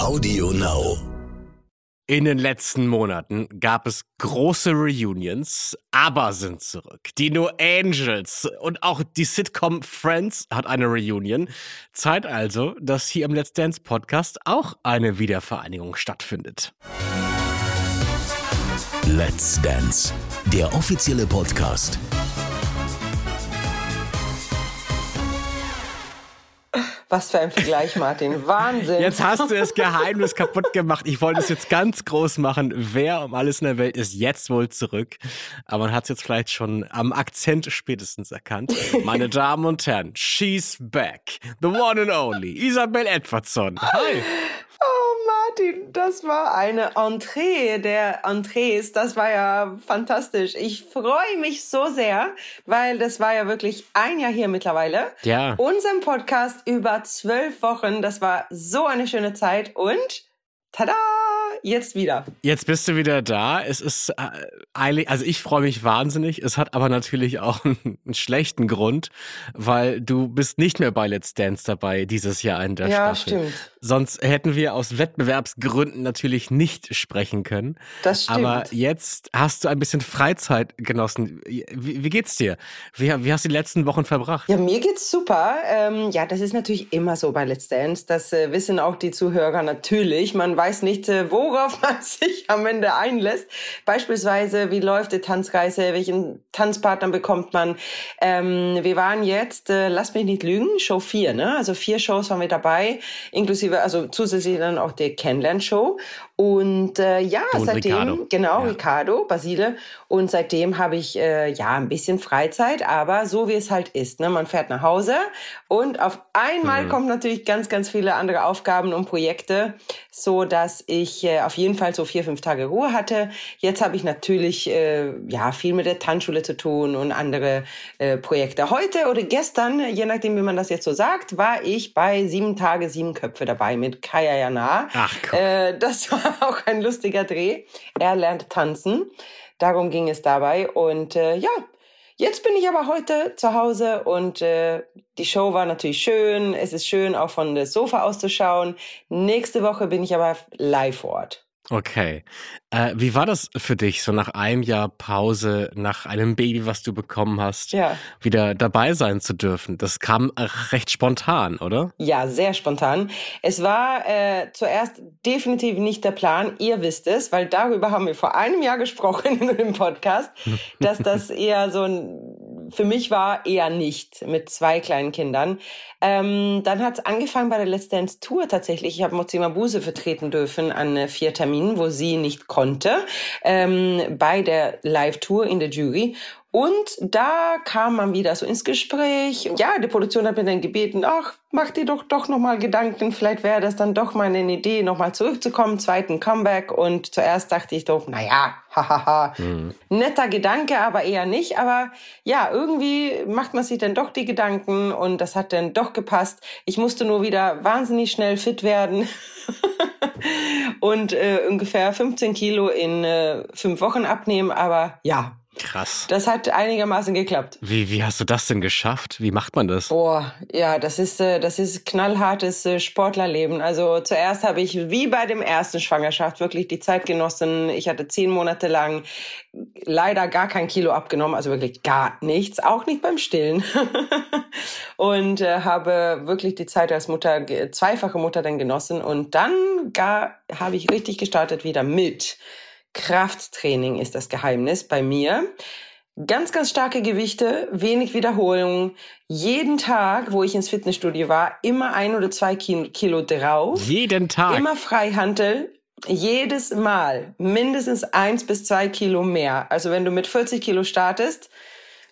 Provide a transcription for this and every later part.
Audio Now. In den letzten Monaten gab es große Reunions, aber sind zurück. Die No Angels und auch die Sitcom Friends hat eine Reunion. Zeit also, dass hier im Let's Dance Podcast auch eine Wiedervereinigung stattfindet. Let's Dance, der offizielle Podcast. Was für ein Vergleich, Martin. Wahnsinn. Jetzt hast du das Geheimnis kaputt gemacht. Ich wollte es jetzt ganz groß machen. Wer um alles in der Welt ist jetzt wohl zurück? Aber man hat es jetzt vielleicht schon am Akzent spätestens erkannt. Meine Damen und Herren, she's back. The one and only. Isabel Edwardson. Hi. Martin, das war eine Entree der Entrees. Das war ja fantastisch. Ich freue mich so sehr, weil das war ja wirklich ein Jahr hier mittlerweile. Ja. Unserem Podcast über zwölf Wochen. Das war so eine schöne Zeit und tada! jetzt wieder. Jetzt bist du wieder da. Es ist äh, eilig, also ich freue mich wahnsinnig. Es hat aber natürlich auch einen, einen, schlechten Grund, weil du bist nicht mehr bei Let's Dance dabei dieses Jahr in der ja, Staffel. Ja, stimmt. Sonst hätten wir aus Wettbewerbsgründen natürlich nicht sprechen können. Das stimmt. Aber jetzt hast du ein bisschen Freizeit genossen. Wie, wie geht's dir? Wie, wie, hast du die letzten Wochen verbracht? Ja, mir geht's super. Ähm, ja, das ist natürlich immer so bei Let's Dance. Das äh, wissen auch die Zuhörer natürlich. Man weiß nicht, äh, wo worauf man sich am Ende einlässt. Beispielsweise, wie läuft die Tanzreise, welchen Tanzpartner bekommt man. Ähm, wir waren jetzt, äh, lass mich nicht lügen, Show 4, ne? Also vier Shows waren wir dabei, inklusive, also zusätzlich dann auch die Kennenlern-Show. Und äh, ja, und seitdem, Ricardo. genau, Ja. Ricardo, Basile. Und seitdem habe ich äh, ja ein bisschen Freizeit, aber so wie es halt ist. Ne? Man fährt nach Hause und auf einmal Mhm. kommen natürlich ganz, ganz viele andere Aufgaben und Projekte, so dass ich äh, auf jeden Fall so vier, fünf Tage Ruhe hatte. Jetzt habe ich natürlich äh, ja viel mit der Tanzschule zu tun und andere äh, Projekte. Heute oder gestern, je nachdem, wie man das jetzt so sagt, war ich bei sieben Tage, sieben Köpfe dabei mit Kaya Jana. Ach, guck. Äh, das war auch ein lustiger Dreh. Er lernt tanzen. Darum ging es dabei. Und äh, ja, jetzt bin ich aber heute zu Hause und äh, die Show war natürlich schön. Es ist schön, auch von das Sofa auszuschauen. Nächste Woche bin ich aber live vor Ort. Okay. Äh, wie war das für dich, so nach einem Jahr Pause, nach einem Baby, was du bekommen hast, Ja. wieder dabei sein zu dürfen? Das kam äh, recht spontan, oder? Ja, sehr spontan. Es war äh, zuerst definitiv nicht der Plan. Ihr wisst es, weil darüber haben wir vor einem Jahr gesprochen in dem Podcast, dass das eher so ein, für mich war eher nicht mit zwei kleinen Kindern. Ähm, dann hat es angefangen bei der Let's Dance Tour tatsächlich. Ich habe Mozima Buse vertreten dürfen an äh, vier Terminen, wo sie nicht konnte, ähm, bei der Live-Tour in der Jury. Und da kam man wieder so ins Gespräch. Ja, die Produktion hat mir dann gebeten, ach, mach dir doch doch nochmal Gedanken, vielleicht wäre das dann doch mal eine Idee, nochmal zurückzukommen, zweiten Comeback. Und zuerst dachte ich doch, naja, hahaha, netter Gedanke, aber eher nicht. Aber ja, irgendwie macht man sich dann doch die Gedanken und das hat dann doch gepasst. Ich musste nur wieder wahnsinnig schnell fit werden. und äh, ungefähr 15 Kilo in äh, fünf Wochen abnehmen. Aber ja, Krass. das hat einigermaßen geklappt. Wie, wie hast du das denn geschafft? Wie macht man das? Boah, ja, das ist äh, das ist knallhartes äh, Sportlerleben. Also zuerst habe ich wie bei dem ersten Schwangerschaft wirklich die Zeit genossen. Ich hatte zehn Monate lang leider gar kein Kilo abgenommen, also wirklich gar nichts, auch nicht beim Stillen. und äh, habe wirklich die Zeit als Mutter, zweifache Mutter dann genossen. Und dann gar habe ich richtig gestartet wieder mit Krafttraining ist das Geheimnis bei mir. Ganz, ganz starke Gewichte, wenig Wiederholungen. Jeden Tag, wo ich ins Fitnessstudio war, immer ein oder zwei Ki- Kilo drauf. Jeden Tag. Immer Freihantel. Jedes Mal mindestens eins bis zwei Kilo mehr. Also wenn du mit 40 Kilo startest,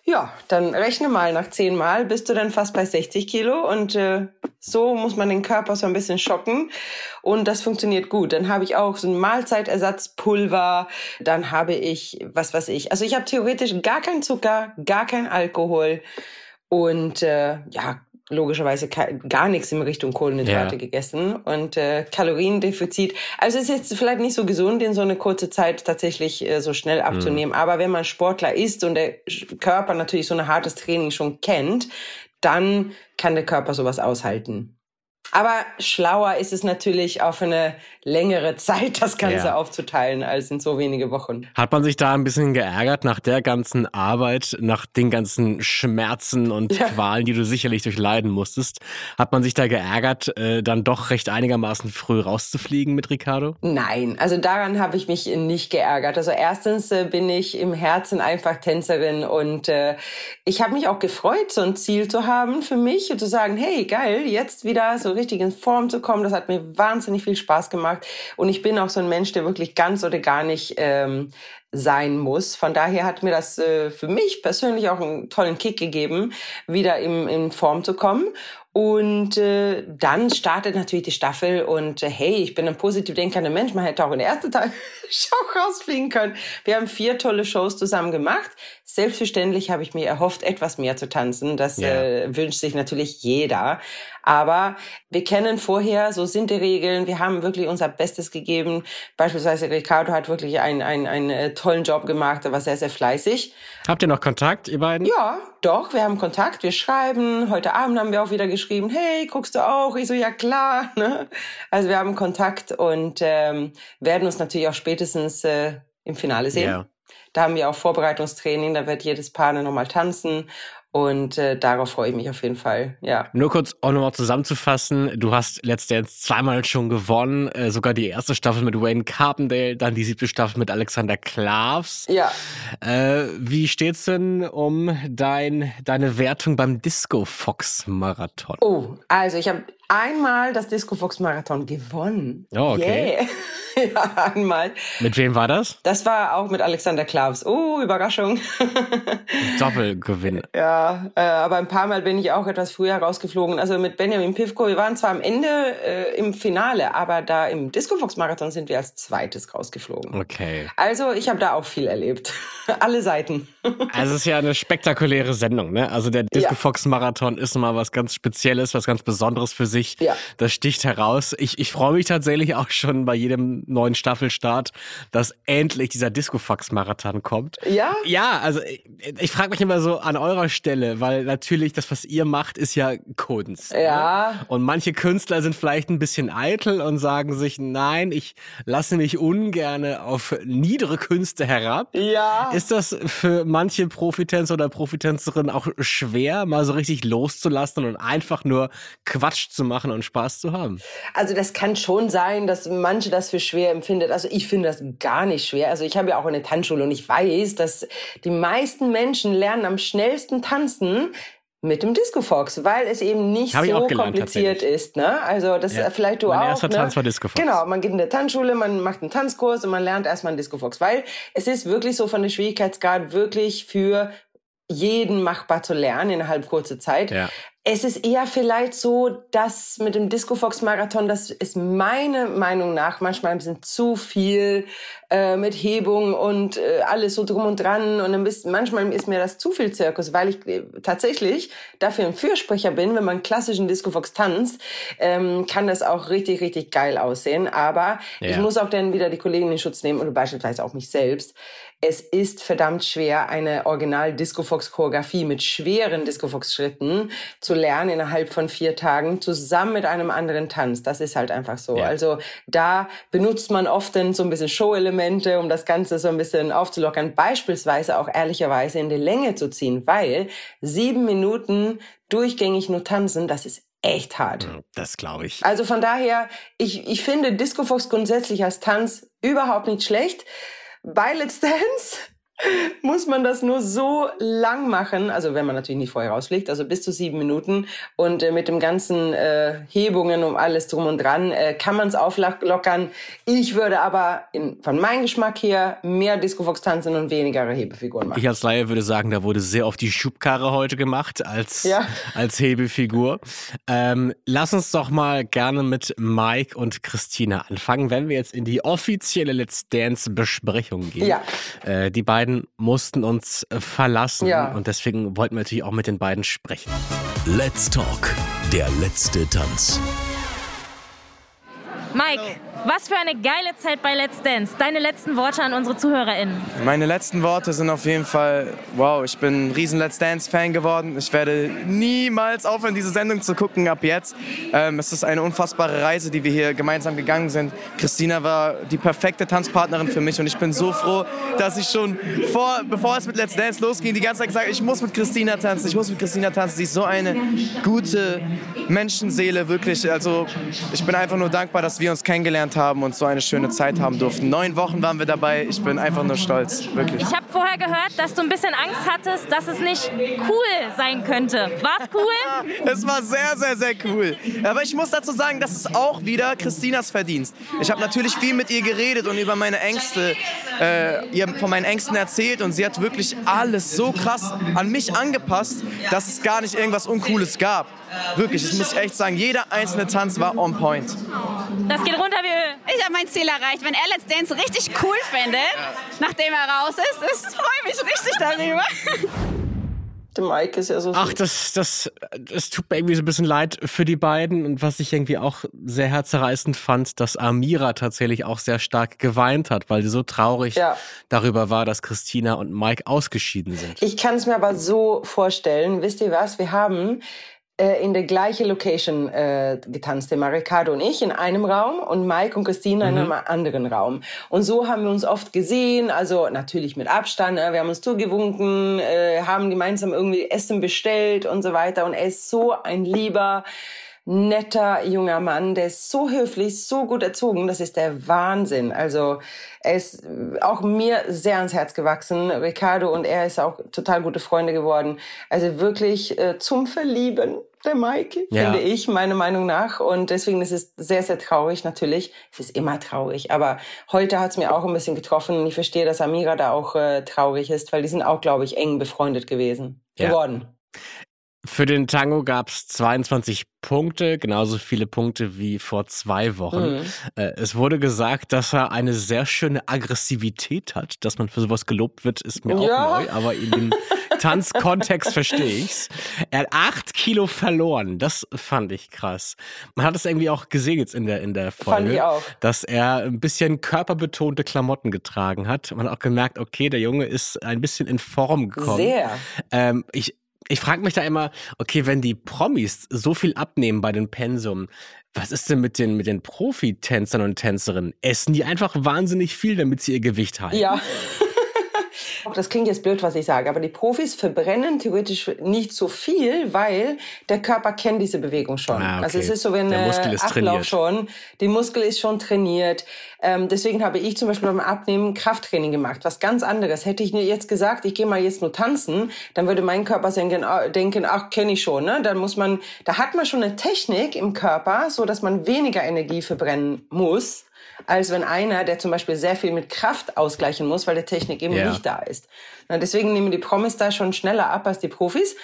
ja, dann rechne mal nach zehn Mal, bist du dann fast bei 60 Kilo? Und äh, so muss man den Körper so ein bisschen schocken. Und das funktioniert gut. Dann habe ich auch so ein Mahlzeitersatzpulver, dann habe ich, was weiß ich, also ich habe theoretisch gar keinen Zucker, gar kein Alkohol. Und äh, ja, logischerweise gar nichts in Richtung Kohlenhydrate Ja. gegessen und äh, Kaloriendefizit. Also es ist jetzt vielleicht nicht so gesund, in so eine kurze Zeit tatsächlich äh, so schnell abzunehmen. Aber wenn man Sportler ist und der Körper natürlich so ein hartes Training schon kennt, dann kann der Körper sowas aushalten. Aber schlauer ist es natürlich auf eine längere Zeit, das Ganze ja. aufzuteilen, als in so wenige Wochen. Hat man sich da ein bisschen geärgert nach der ganzen Arbeit, nach den ganzen Schmerzen und ja. Qualen, die du sicherlich durchleiden musstest? Hat man sich da geärgert, äh, dann doch recht einigermaßen früh rauszufliegen mit Ricardo? Nein, also daran habe ich mich nicht geärgert. Also erstens äh, bin ich im Herzen einfach Tänzerin und äh, ich habe mich auch gefreut, so ein Ziel zu haben für mich und zu sagen, hey, geil, jetzt wieder so richtig in Form zu kommen. Das hat mir wahnsinnig viel Spaß gemacht. Und ich bin auch so ein Mensch, der wirklich ganz oder gar nicht ähm, sein muss. Von daher hat mir das äh, für mich persönlich auch einen tollen Kick gegeben, wieder in, in Form zu kommen. Und äh, dann startet natürlich die Staffel und äh, hey, ich bin ein positiv denkender Mensch. Man hätte auch in der ersten Teil Show rausfliegen können. Wir haben vier tolle Shows zusammen gemacht. Selbstverständlich habe ich mir erhofft, etwas mehr zu tanzen. Das yeah. äh, wünscht sich natürlich jeder. Aber wir kennen vorher, so sind die Regeln. Wir haben wirklich unser Bestes gegeben. Beispielsweise Ricardo hat wirklich einen, einen, einen äh, tollen Job gemacht. Er war sehr, sehr fleißig. Habt ihr noch Kontakt, ihr beiden? Ja, doch. Wir haben Kontakt. Wir schreiben. Heute Abend haben wir auch wieder geschrieben. Hey, guckst du auch? Ich so, ja klar. Ne? Also wir haben Kontakt und ähm, werden uns natürlich auch spätestens äh, im Finale sehen. Yeah. Da haben wir auch Vorbereitungstraining, da wird jedes Paar nochmal tanzen und äh, darauf freue ich mich auf jeden Fall, ja. Nur kurz auch nochmal zusammenzufassen, du hast letztendlich zweimal schon gewonnen, äh, sogar die erste Staffel mit Wayne Carpendale, dann die siebte Staffel mit Alexander Klavs. Ja. Äh, wie steht's denn um dein, deine Wertung beim Disco Fox Marathon? Oh, also ich habe einmal das Disco Fox Marathon gewonnen. Oh, okay. Yeah. ja, einmal. Mit wem war das? Das war auch mit Alexander Klaus. Oh, Überraschung. Doppelgewinn. Ja, äh, aber ein paar Mal bin ich auch etwas früher rausgeflogen. Also mit Benjamin Pivko, wir waren zwar am Ende äh, im Finale, aber da im Disco Fox Marathon sind wir als zweites rausgeflogen. Okay. Also ich habe da auch viel erlebt. Alle Seiten. also es ist ja eine spektakuläre Sendung, ne? Also der Disco Fox Marathon ist mal was ganz Spezielles, was ganz Besonderes für sich. Ja. Das sticht heraus. Ich, ich freue mich tatsächlich auch schon bei jedem neuen Staffelstart, dass endlich dieser Discofax-Marathon kommt. Ja? Ja, also ich, ich frage mich immer so an eurer Stelle, weil natürlich das, was ihr macht, ist ja Kunst. Ne? Ja. Ne? Und manche Künstler sind vielleicht ein bisschen eitel und sagen sich, nein, ich lasse mich ungerne auf niedere Künste herab. Ja. Ist das für manche Profitänzer oder Profitänzerinnen auch schwer, mal so richtig loszulassen und einfach nur Quatsch zu machen und Spaß zu haben? Also das kann schon sein, dass manche das für schwer empfindet. Also ich finde das gar nicht schwer. Also ich habe ja auch eine Tanzschule und ich weiß, dass die meisten Menschen lernen am schnellsten tanzen, mit dem Disco Fox, weil es eben nicht Hab so gelernt, kompliziert ist. Ne? Also das ja. vielleicht du mein auch. Mein erster ne? Tanz war Disco Fox. Genau, man geht in der Tanzschule, man macht einen Tanzkurs und man lernt erstmal einen Disco Fox, weil es ist wirklich so von der Schwierigkeitsgrad wirklich für jeden machbar zu lernen innerhalb kurzer Zeit. Ja. Es ist eher vielleicht so, dass mit dem Disco Fox Marathon, das ist meine Meinung nach manchmal ein bisschen zu viel äh, mit Hebung und äh, alles so drum und dran. Und dann bist, manchmal ist mir das zu viel Zirkus, weil ich äh, tatsächlich dafür ein Fürsprecher bin. Wenn man klassischen Disco Fox tanzt, ähm, kann das auch richtig, richtig geil aussehen. Aber ja. ich muss auch dann wieder die Kollegen in Schutz nehmen oder beispielsweise auch mich selbst. Es ist verdammt schwer, eine Original Disco Fox Choreografie mit schweren Disco Fox Schritten zu lernen innerhalb von vier Tagen zusammen mit einem anderen Tanz. Das ist halt einfach so. Ja. Also da benutzt man oft dann so ein bisschen Show-Elemente, um das Ganze so ein bisschen aufzulockern. Beispielsweise auch ehrlicherweise in die Länge zu ziehen, weil sieben Minuten durchgängig nur tanzen, das ist echt hart. Das glaube ich. Also von daher, ich, ich finde Disco Fox grundsätzlich als Tanz überhaupt nicht schlecht. Bei Let's Dance muss man das nur so lang machen, also wenn man natürlich nicht vorher rausfliegt, also bis zu sieben Minuten und äh, mit dem ganzen äh, Hebungen um alles drum und dran äh, kann man es auflockern. Ich würde aber in, von meinem Geschmack her mehr Disco Fox tanzen und weniger Hebefiguren machen. Ich als Laie würde sagen, da wurde sehr oft die Schubkarre heute gemacht als, ja. als Hebefigur. Ähm, lass uns doch mal gerne mit Mike und Christina anfangen, wenn wir jetzt in die offizielle Let's Dance Besprechung gehen. Ja. Äh, die beiden beiden mussten uns äh, verlassen ja. und deswegen wollten wir natürlich auch mit den beiden sprechen. Let's Talk, der letzte Tanz. Mike, was für eine geile Zeit bei Let's Dance. Deine letzten Worte an unsere ZuhörerInnen. Meine letzten Worte sind auf jeden Fall, wow, ich bin ein riesen Let's Dance-Fan geworden. Ich werde niemals aufhören, diese Sendung zu gucken ab jetzt. Ähm, es ist eine unfassbare Reise, die wir hier gemeinsam gegangen sind. Christina war die perfekte Tanzpartnerin für mich und ich bin so froh, dass ich schon vor, bevor es mit Let's Dance losging, die ganze Zeit gesagt ich muss mit Christina tanzen, ich muss mit Christina tanzen. Sie ist so eine gute Menschenseele, wirklich. Also ich bin einfach nur dankbar, dass wir uns kennengelernt haben und so eine schöne Zeit haben durften. Neun Wochen waren wir dabei. Ich bin einfach nur stolz, wirklich. Ich habe vorher gehört, dass du ein bisschen Angst hattest, dass es nicht cool sein könnte. War es cool? es war sehr, sehr, sehr cool. Aber ich muss dazu sagen, das ist auch wieder Christinas Verdienst. Ich habe natürlich viel mit ihr geredet und über meine Ängste, äh, ihr von meinen Ängsten erzählt und sie hat wirklich alles so krass an mich angepasst, dass es gar nicht irgendwas Uncooles gab. Wirklich, das muss ich echt sagen. Jeder einzelne Tanz war on point. Das geht runter wie Öl. Ich habe mein Ziel erreicht. Wenn er Let's Dance richtig cool findet, nachdem er raus ist, ich freue mich richtig darüber. Der Mike ist ja so. Ach, das, das, das tut mir irgendwie so ein bisschen leid für die beiden. Und was ich irgendwie auch sehr herzerreißend fand, dass Amira tatsächlich auch sehr stark geweint hat, weil sie so traurig ja. darüber war, dass Christina und Mike ausgeschieden sind. Ich kann es mir aber so vorstellen. Wisst ihr was? Wir haben äh, in der gleichen Location äh, getanzt, der Maricado und ich in einem Raum und Mike und Christina mhm. in einem anderen Raum. Und so haben wir uns oft gesehen, also natürlich mit Abstand, äh, wir haben uns zugewunken, äh, haben gemeinsam irgendwie Essen bestellt und so weiter. Und er ist so ein lieber, netter junger Mann, der ist so höflich, so gut erzogen, das ist der Wahnsinn. Also er ist auch mir sehr ans Herz gewachsen. Ricardo und er ist auch total gute Freunde geworden. Also wirklich äh, zum Verlieben der Mike, ja. finde ich, meiner Meinung nach. Und deswegen ist es sehr, sehr traurig, natürlich. Es ist immer traurig. Aber heute hat es mir auch ein bisschen getroffen. Und ich verstehe, dass Amira da auch äh, traurig ist, weil die sind auch, glaube ich, eng befreundet gewesen. Ja. Geworden. Für den Tango gab es 22 Punkte, genauso viele Punkte wie vor zwei Wochen. Mhm. Äh, es wurde gesagt, dass er eine sehr schöne Aggressivität hat. Dass man für sowas gelobt wird, ist mir ja. auch neu, aber in dem Tanzkontext verstehe ich's. Er hat acht Kilo verloren. Das fand ich krass. Man hat es irgendwie auch gesehen jetzt in der, in der Folge, dass er ein bisschen körperbetonte Klamotten getragen hat. Man hat auch gemerkt, okay, der Junge ist ein bisschen in Form gekommen. Sehr. Ähm, ich, ich frage mich da immer, okay, wenn die Promis so viel abnehmen bei den Pensum, was ist denn mit den, mit den Profitänzern und Tänzerinnen? Essen die einfach wahnsinnig viel, damit sie ihr Gewicht halten? Ja. Das klingt jetzt blöd, was ich sage, aber die Profis verbrennen theoretisch nicht so viel, weil der Körper kennt diese Bewegung schon. Ah, okay. Also es ist so, wenn der Muskel ist Ablauf trainiert. schon, die Muskel ist schon trainiert. Ähm, deswegen habe ich zum Beispiel beim Abnehmen Krafttraining gemacht, was ganz anderes. Hätte ich jetzt gesagt, ich gehe mal jetzt nur tanzen, dann würde mein Körper denken, ah, denken ach, kenne ich schon. Ne? Dann muss man, da hat man schon eine Technik im Körper, so dass man weniger Energie verbrennen muss als wenn einer, der zum Beispiel sehr viel mit Kraft ausgleichen muss, weil die Technik eben ja. nicht da ist. Na, deswegen nehmen die Promis da schon schneller ab als die Profis.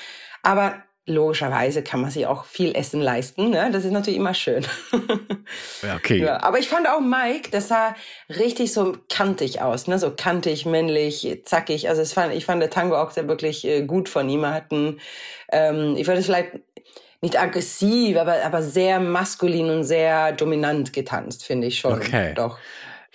Aber logischerweise kann man sich auch viel Essen leisten. Ne? Das ist natürlich immer schön. ja, okay. Ja, aber ich fand auch Mike, das sah richtig so kantig aus. Ne? So kantig, männlich, zackig. Also es fand, ich fand der Tango auch sehr wirklich äh, gut von ihm. Er hat einen, ähm, ich würde es vielleicht nicht aggressiv, aber, aber sehr maskulin und sehr dominant getanzt, finde ich schon. Okay. Doch.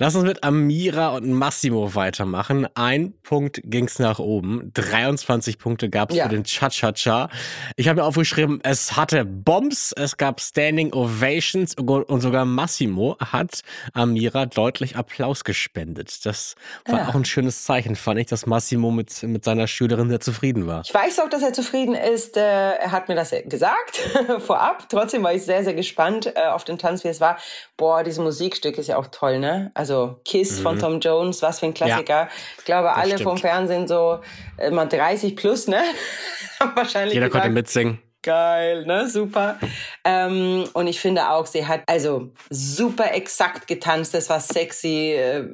Lass uns mit Amira und Massimo weitermachen. Ein Punkt ging's nach oben. 23 Punkte gab's ja. für den Cha-Cha-Cha. Ich habe mir aufgeschrieben, es hatte Bombs, es gab Standing Ovations und sogar Massimo hat Amira deutlich Applaus gespendet. Das war ja. auch ein schönes Zeichen, fand ich, dass Massimo mit, mit seiner Schülerin sehr zufrieden war. Ich weiß auch, dass er zufrieden ist. Äh, er hat mir das gesagt vorab. Trotzdem war ich sehr, sehr gespannt äh, auf den Tanz, wie es war. Boah, dieses Musikstück ist ja auch toll, ne? Also also Kiss mhm. von Tom Jones, was für ein Klassiker. Ja, ich glaube, alle stimmt. vom Fernsehen so immer 30 plus, ne? Wahrscheinlich. Jeder gesagt. konnte mitsingen. Geil, ne? Super. Ähm, und ich finde auch, sie hat also super exakt getanzt. Das war sexy. Äh,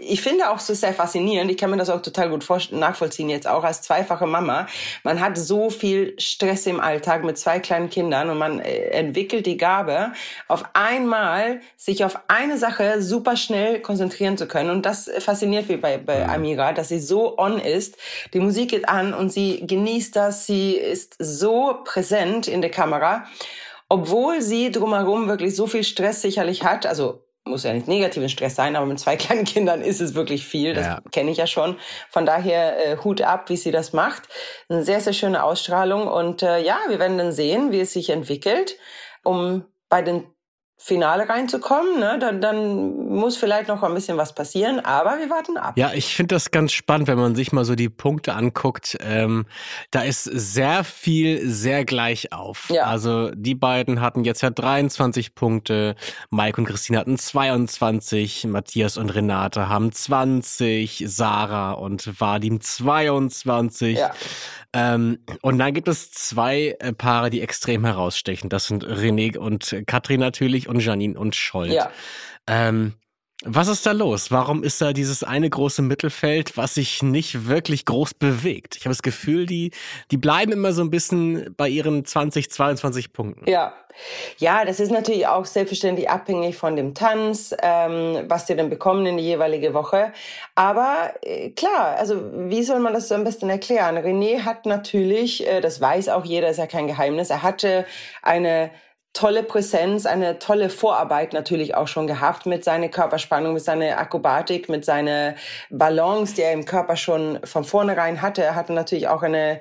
ich finde auch so sehr faszinierend. Ich kann mir das auch total gut nachvollziehen jetzt auch als zweifache Mama. Man hat so viel Stress im Alltag mit zwei kleinen Kindern und man äh, entwickelt die Gabe, auf einmal sich auf eine Sache super schnell konzentrieren zu können. Und das fasziniert mich bei, bei mhm. Amira, dass sie so on ist. Die Musik geht an und sie genießt das. Sie ist so präsent in der Kamera, obwohl sie drumherum wirklich so viel Stress sicherlich hat, also muss ja nicht negativen Stress sein, aber mit zwei kleinen Kindern ist es wirklich viel. Das Ja. kenne ich ja schon. Von daher äh, Hut ab, wie sie das macht. Eine sehr, sehr schöne Ausstrahlung. Und äh, ja, wir werden dann sehen, wie es sich entwickelt, um bei den Finale reinzukommen. Ne? Dann, dann muss vielleicht noch ein bisschen was passieren, aber wir warten ab. Ja, ich finde das ganz spannend, wenn man sich mal so die Punkte anguckt. Ähm, da ist sehr viel sehr gleich auf. Ja. Also die beiden hatten jetzt ja 23 Punkte, Mike und Christine hatten 22, Matthias und Renate haben 20, Sarah und Vadim 22. Ja. Ähm, und dann gibt es zwei äh, Paare, die extrem herausstechen. Das sind René und Katrin natürlich und Janine und Scholt. Ja. Ähm, was ist da los? Warum ist da dieses eine große Mittelfeld, was sich nicht wirklich groß bewegt? Ich habe das Gefühl, die, die bleiben immer so ein bisschen bei ihren 20, 22 Punkten. Ja. Ja, das ist natürlich auch selbstverständlich abhängig von dem Tanz, ähm, was die dann bekommen in die jeweilige Woche. Aber äh, klar, also wie soll man das so am besten erklären? René hat natürlich, äh, das weiß auch jeder, ist ja kein Geheimnis, er hatte eine tolle Präsenz, eine tolle Vorarbeit natürlich auch schon gehabt mit seiner Körperspannung, mit seiner Akrobatik, mit seiner Balance, die er im Körper schon von vornherein hatte. Er hatte natürlich auch eine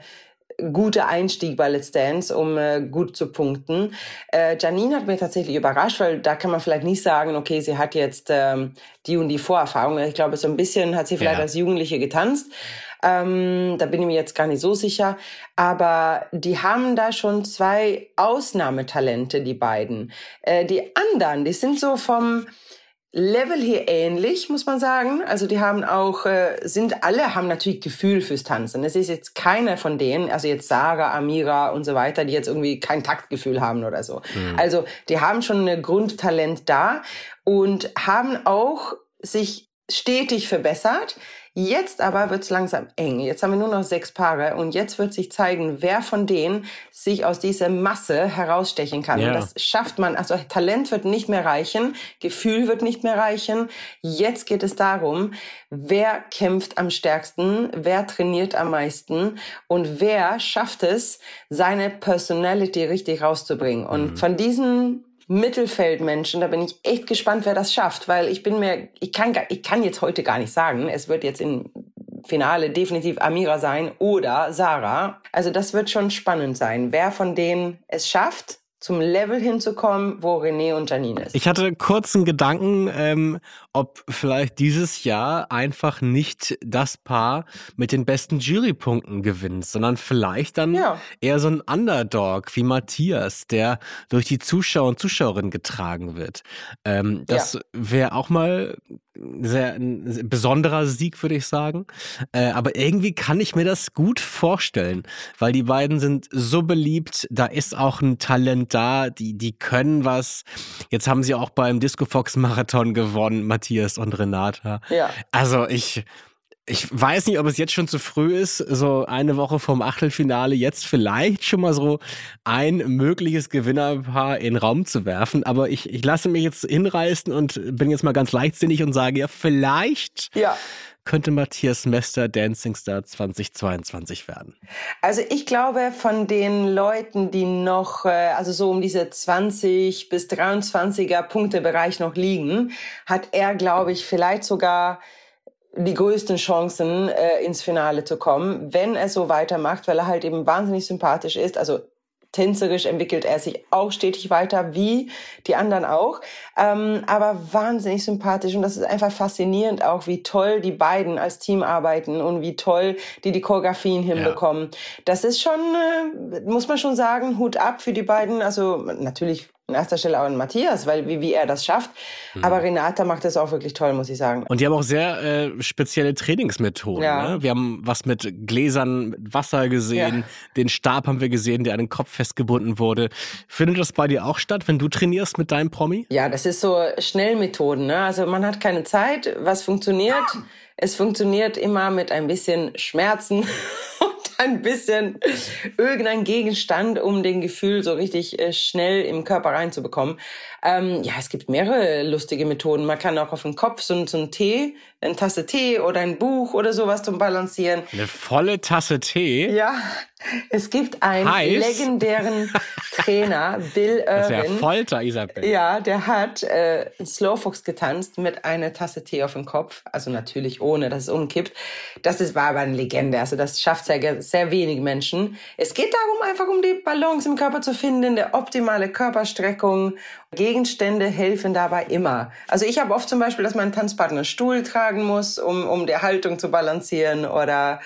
guter Einstieg bei Let's Dance, um äh, gut zu punkten. Äh, Janine hat mich tatsächlich überrascht, weil da kann man vielleicht nicht sagen, okay, sie hat jetzt ähm, die und die Vorerfahrung. Ich glaube, so ein bisschen hat sie vielleicht Ja. als Jugendliche getanzt. Ähm, da bin ich mir jetzt gar nicht so sicher. Aber die haben da schon zwei Ausnahmetalente, die beiden. Äh, die anderen, die sind so vom Level hier ähnlich, muss man sagen. Also die haben auch, äh, sind alle haben natürlich Gefühl fürs Tanzen. Es ist jetzt keiner von denen, also jetzt Sarah, Amira und so weiter, die jetzt irgendwie kein Taktgefühl haben oder so. Also die haben schon ein Grundtalent da und haben auch sich stetig verbessert. Jetzt aber wird's langsam eng. Jetzt haben wir nur noch sechs Paare und jetzt wird sich zeigen, wer von denen sich aus dieser Masse herausstechen kann. Ja. Und das schafft man. Also Talent wird nicht mehr reichen, Gefühl wird nicht mehr reichen. Jetzt geht es darum, wer kämpft am stärksten, wer trainiert am meisten und wer schafft es, seine Personality richtig rauszubringen. Und von diesen Mittelfeldmenschen, da bin ich echt gespannt, wer das schafft, weil ich bin mir, ich kann, ich kann jetzt heute gar nicht sagen, es wird jetzt im Finale definitiv Amira sein oder Sarah. Also das wird schon spannend sein, wer von denen es schafft, zum Level hinzukommen, wo René und Janine ist. Ich hatte kurzen Gedanken, ähm, ob vielleicht dieses Jahr einfach nicht das Paar mit den besten Jurypunkten gewinnt, sondern vielleicht dann Ja. eher so ein Underdog wie Matthias, der durch die Zuschauer und Zuschauerinnen getragen wird. Ähm, das wäre auch mal sehr ein sehr besonderer Sieg, würde ich sagen. Äh, aber irgendwie kann ich mir das gut vorstellen, weil die beiden sind so beliebt. Da ist auch ein Talent da. Die, die können was. Jetzt haben sie auch beim Disco Fox Marathon gewonnen, Matthias und Renata. Ja. Also ich, ich weiß nicht, ob es jetzt schon zu früh ist, so eine Woche vom Achtelfinale jetzt vielleicht schon mal so ein mögliches Gewinnerpaar in den Raum zu werfen. Aber ich, ich lasse mich jetzt hinreißen und bin jetzt mal ganz leichtsinnig und sage ja, vielleicht Ja. könnte Matthias Mester Dancing Star 2022 werden. Also ich glaube, von den Leuten, die noch, äh, also so um diese 20 bis 23er Punktebereich noch liegen, hat er, glaube ich, vielleicht sogar die größten Chancen, äh, ins Finale zu kommen, wenn er so weitermacht, weil er halt eben wahnsinnig sympathisch ist. Also tänzerisch entwickelt er sich auch stetig weiter, wie die anderen auch, ähm, aber wahnsinnig sympathisch und das ist einfach faszinierend auch, wie toll die beiden als Team arbeiten und wie toll die die Choreografien hinbekommen. Das ist schon, äh, muss man schon sagen, Hut ab für die beiden, also natürlich an erster Stelle auch an Matthias, weil wie, wie er das schafft, aber Renata macht das auch wirklich toll, muss ich sagen. Und die haben auch sehr äh, spezielle Trainingsmethoden. Ja. Ne? Wir haben was mit Gläsern mit Wasser gesehen, Ja. den Stab haben wir gesehen, der an den Kopf festgebunden wurde. Findet das bei dir auch statt, wenn du trainierst mit deinem Promi? Ja, das ist so Schnellmethoden. Ne? Also man hat keine Zeit. Was funktioniert? Es funktioniert immer mit ein bisschen Schmerzen ein bisschen irgendein Gegenstand, um den Gefühl so richtig äh, schnell im Körper reinzubekommen. Ähm, ja, es gibt mehrere lustige Methoden. Man kann auch auf den Kopf so, so einen Tee, eine Tasse Tee oder ein Buch oder sowas zum Balancieren. Eine volle Tasse Tee. Ja, Es gibt einen Heiß? legendären Trainer, Bill Das ist ja Irwin. Folter, Isabel. Ja, der hat äh, Slowfox getanzt mit einer Tasse Tee auf dem Kopf. Also natürlich ohne, dass es umkippt. Das ist, war aber eine Legende. Also das schafft sehr, sehr wenig Menschen. Es geht darum, einfach um die Balance im Körper zu finden, der optimale Körperstreckung. Gegenstände helfen dabei immer. Also ich habe oft zum Beispiel, dass mein Tanzpartner einen Stuhl tragen muss, um, um die Haltung zu balancieren oder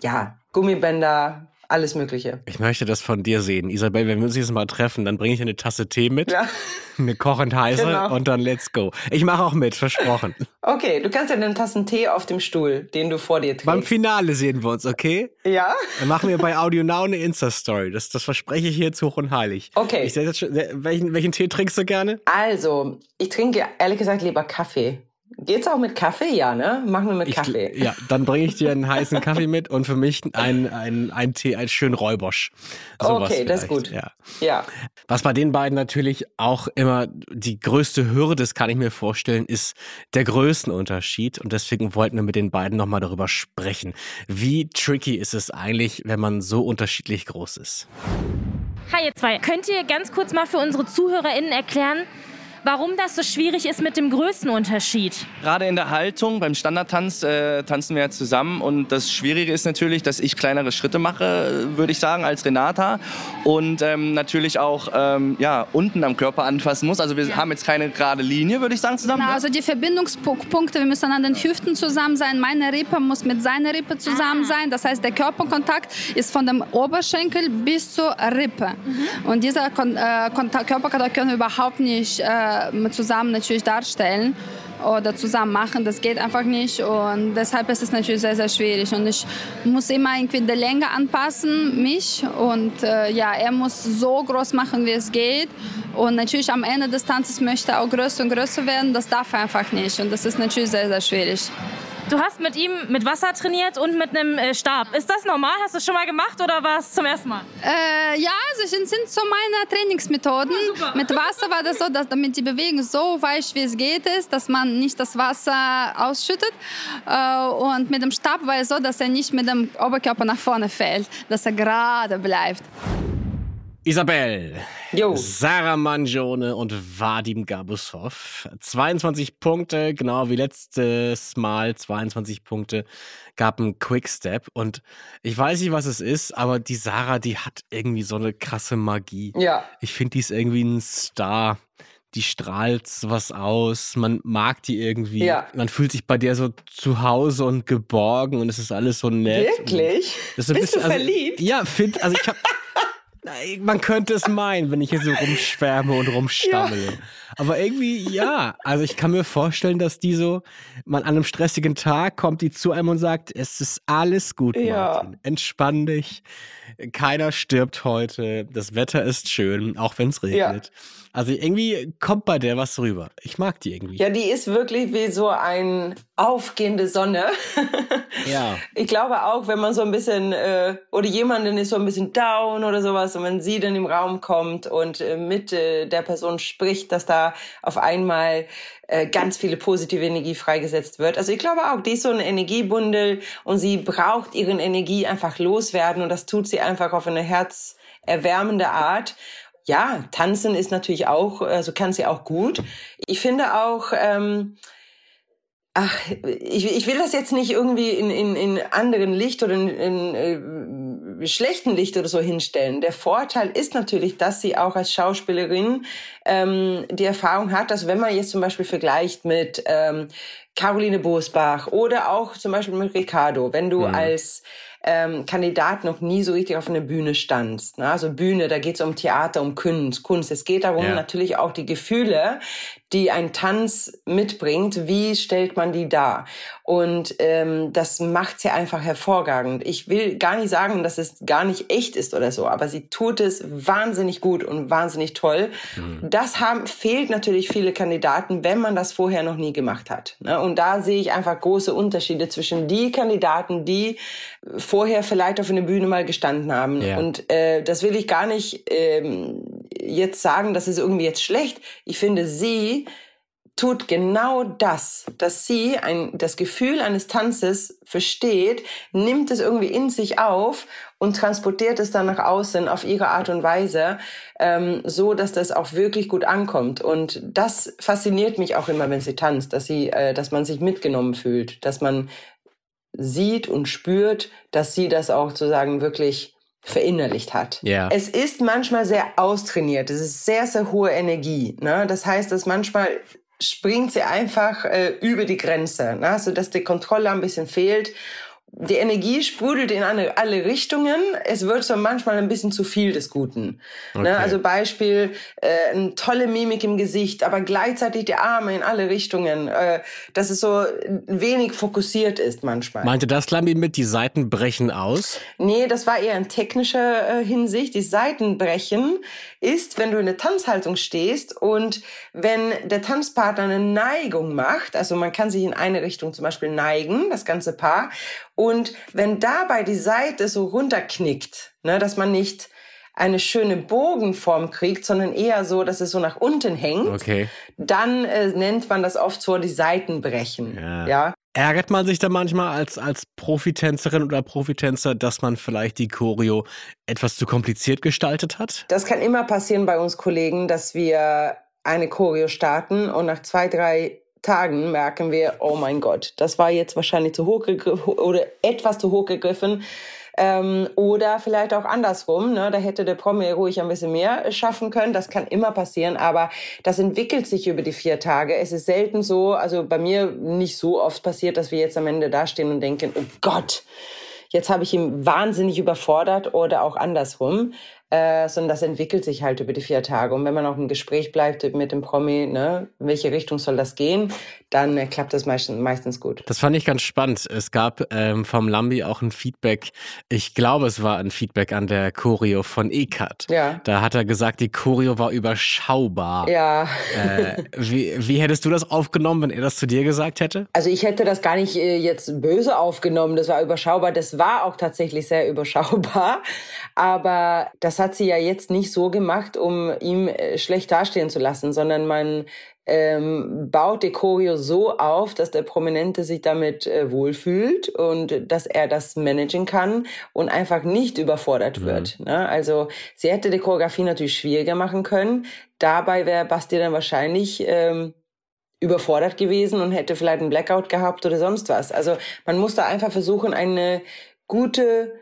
ja, Gummibänder, alles Mögliche. Ich möchte das von dir sehen. Isabel, wenn wir uns jetzt mal treffen, dann bringe ich eine Tasse Tee mit, Ja. eine kochend heiße Genau. und dann let's go. Ich mache auch mit, versprochen. Okay, du kannst ja eine Tassen Tee auf dem Stuhl, den du vor dir Beim trägst. Finale sehen wir uns, okay? Ja? Dann machen wir bei Audio Now eine Insta-Story. Das, das verspreche ich hier jetzt hoch und heilig. Okay. Ich welchen, welchen Tee trinkst du gerne? Also, ich trinke ehrlich gesagt lieber Kaffee. Geht's auch mit Kaffee? Ja, ne? Machen wir mit Ich, Kaffee. ja, dann bringe ich dir einen heißen Kaffee mit und für mich einen, einen, einen Tee, einen schönen Räubosch. Sowas Okay, das ist vielleicht, gut. Ja. Ja. Was bei den beiden natürlich auch immer die größte Hürde ist, kann ich mir vorstellen, ist der Größenunterschied. Und deswegen wollten wir mit den beiden nochmal darüber sprechen. Wie tricky ist es eigentlich, wenn man so unterschiedlich groß ist? Hi, ihr zwei. Könnt ihr ganz kurz mal für unsere ZuhörerInnen erklären, warum das so schwierig ist mit dem Größenunterschied? Gerade in der Haltung, beim Standardtanz äh, tanzen wir ja zusammen und das Schwierige ist natürlich, dass ich kleinere Schritte mache, würde ich sagen, als Renata und ähm, natürlich auch ähm, ja, unten am Körper anfassen muss. Also wir haben jetzt keine gerade Linie, würde ich sagen, zusammen. Na, ne? also die Verbindungspunkte, wir müssen an den Hüften zusammen sein. Meine Rippe muss mit seiner Rippe zusammen sein. Das heißt, der Körperkontakt ist von dem Oberschenkel bis zur Rippe. Und dieser Kon äh, Kontakt, Körperkontakt können wir überhaupt nicht äh, zusammen natürlich darstellen oder zusammen machen. Das geht einfach nicht und deshalb ist es natürlich sehr, sehr schwierig. Und ich muss immer irgendwie die Länge anpassen, mich. Und äh, ja, er muss so groß machen, wie es geht. Und natürlich am Ende des Tanzes möchte er auch größer und größer werden. Das darf er einfach nicht. Und das ist natürlich sehr, sehr schwierig. Du hast mit ihm mit Wasser trainiert und mit einem äh, Stab. Ist das normal? Hast du es schon mal gemacht oder war es zum ersten Mal? Äh, ja, das sind, sind so meine Trainingsmethoden. Mit Wasser war das so, dass damit die Bewegung so weich wie es geht ist, dass man nicht das Wasser ausschüttet. Äh, und mit dem Stab war es so, dass er nicht mit dem Oberkörper nach vorne fällt, dass er gerade bleibt. Isabel, Jo. Sarah Mangione und Vadim Gabusov. 22 Punkte, genau wie letztes Mal 22 Punkte, gab ein Quickstep. Und ich weiß nicht, was es ist, aber die Sarah, die hat irgendwie so eine krasse Magie. Ja. Ich finde, die ist irgendwie ein Star. Die strahlt was aus. Man mag die irgendwie. Ja. Man fühlt sich bei der so zu Hause und geborgen und es ist alles so nett. Wirklich? Bist du bisschen- also, verliebt? Ja, find, also ich hab. Man könnte es meinen, wenn ich hier so rumschwärme und rumstammele. Aber irgendwie, ja. Also ich kann mir vorstellen, dass die so, man an einem stressigen Tag kommt die zu einem und sagt, es ist alles gut, Ja. Martin. Entspann dich. Keiner stirbt heute. Das Wetter ist schön, auch wenn es regnet. Also irgendwie kommt bei der was rüber. Ich mag die irgendwie. Ja, die ist wirklich wie so ein aufgehende Sonne. Ja. Ich glaube auch, wenn man so ein bisschen äh, oder jemanden ist so ein bisschen down oder sowas und wenn sie dann im Raum kommt und äh, mit äh, der Person spricht, dass da auf einmal äh, ganz viele positive Energie freigesetzt wird. Also ich glaube auch, die ist so ein Energiebundel und sie braucht ihren Energie einfach loswerden und das tut sie einfach auf eine herzerwärmende Art. Ja, tanzen ist natürlich auch, also kann sie auch gut. Ich finde auch, ähm, Ach, ich, ich will das jetzt nicht irgendwie in, in, in anderen Licht oder in, in äh, schlechten Licht oder so hinstellen. Der Vorteil ist natürlich, dass sie auch als Schauspielerin ähm, die Erfahrung hat, dass wenn man jetzt zum Beispiel vergleicht mit ähm, Caroline Bosbach oder auch zum Beispiel mit Ricardo, wenn du als ähm, Kandidat noch nie so richtig auf einer Bühne standst. Ne? Also Bühne, da geht es um Theater, um Kunst, Kunst. Es geht darum, Ja. natürlich auch die Gefühle, die ein Tanz mitbringt, wie stellt man die dar? Und ähm, das macht sie einfach hervorragend. Ich will gar nicht sagen, dass es gar nicht echt ist oder so, aber sie tut es wahnsinnig gut und wahnsinnig toll. Das haben, fehlt natürlich viele Kandidaten, wenn man das vorher noch nie gemacht hat. Ne? Und da sehe ich einfach große Unterschiede zwischen die Kandidaten, die vorher vielleicht auf einer Bühne mal gestanden haben. Ja. Und äh, das will ich gar nicht ähm, jetzt sagen, das ist irgendwie jetzt schlecht. Ich finde, sie tut genau das, dass sie ein, das Gefühl eines Tanzes versteht, nimmt es irgendwie in sich auf und transportiert es dann nach außen auf ihre Art und Weise, ähm, so dass das auch wirklich gut ankommt. Und das fasziniert mich auch immer, wenn sie tanzt, dass sie, äh, dass man sich mitgenommen fühlt, dass man sieht und spürt, dass sie das auch sozusagen wirklich verinnerlicht hat. Ja. Es ist manchmal sehr austrainiert. Es ist sehr, sehr hohe Energie. Ne? Das heißt, dass manchmal springt sie einfach äh, über die Grenze, ne? so dass die Kontrolle ein bisschen fehlt die Energie sprudelt in eine, alle Richtungen. Es wird so manchmal ein bisschen zu viel des Guten. Ne? Okay. Ne? Also Beispiel, äh, eine tolle Mimik im Gesicht, aber gleichzeitig die Arme in alle Richtungen, äh, dass es so wenig fokussiert ist manchmal. Meinte das Lambi mit, die Seiten brechen aus? Nee, das war eher in technischer äh, Hinsicht. Die Seiten brechen ist, wenn du in der Tanzhaltung stehst und wenn der Tanzpartner eine Neigung macht, also man kann sich in eine Richtung zum Beispiel neigen, das ganze Paar, und wenn dabei die Seite so runterknickt, ne, dass man nicht eine schöne Bogenform kriegt, sondern eher so, dass es so nach unten hängt, okay. dann äh, nennt man das oft so die Seitenbrechen. Ja. ja. Ärgert man sich da manchmal als, als Profitänzerin oder Profitänzer, dass man vielleicht die Choreo etwas zu kompliziert gestaltet hat? Das kann immer passieren bei uns Kollegen, dass wir eine Choreo starten und nach zwei, drei Tagen merken wir, oh mein Gott, das war jetzt wahrscheinlich zu hoch gegriffen oder etwas zu hoch gegriffen. Ähm, oder vielleicht auch andersrum, ne? da hätte der Promi ruhig ein bisschen mehr schaffen können. Das kann immer passieren, aber das entwickelt sich über die vier Tage. Es ist selten so, also bei mir nicht so oft passiert, dass wir jetzt am Ende dastehen und denken, oh Gott, jetzt habe ich ihn wahnsinnig überfordert oder auch andersrum äh, sondern das entwickelt sich halt über die vier Tage. Und wenn man auch im Gespräch bleibt mit dem Promi, ne, in welche Richtung soll das gehen, dann äh, klappt das meistens, meistens gut. Das fand ich ganz spannend. Es gab ähm, vom Lambi auch ein Feedback, ich glaube, es war ein Feedback an der Choreo von Ekat. Ja. Da hat er gesagt, die Choreo war überschaubar. Ja. Äh, wie, wie hättest du das aufgenommen, wenn er das zu dir gesagt hätte? Also ich hätte das gar nicht äh, jetzt böse aufgenommen. Das war überschaubar. Das war auch tatsächlich sehr überschaubar. Aber das hat sie ja jetzt nicht so gemacht, um ihm äh, schlecht dastehen zu lassen, sondern man ähm, baut die Choreo so auf, dass der Prominente sich damit äh, wohlfühlt und dass er das managen kann und einfach nicht überfordert mhm. wird. Ne? Also sie hätte die Choreografie natürlich schwieriger machen können. Dabei wäre Basti dann wahrscheinlich ähm, überfordert gewesen und hätte vielleicht einen Blackout gehabt oder sonst was. Also man muss da einfach versuchen, eine gute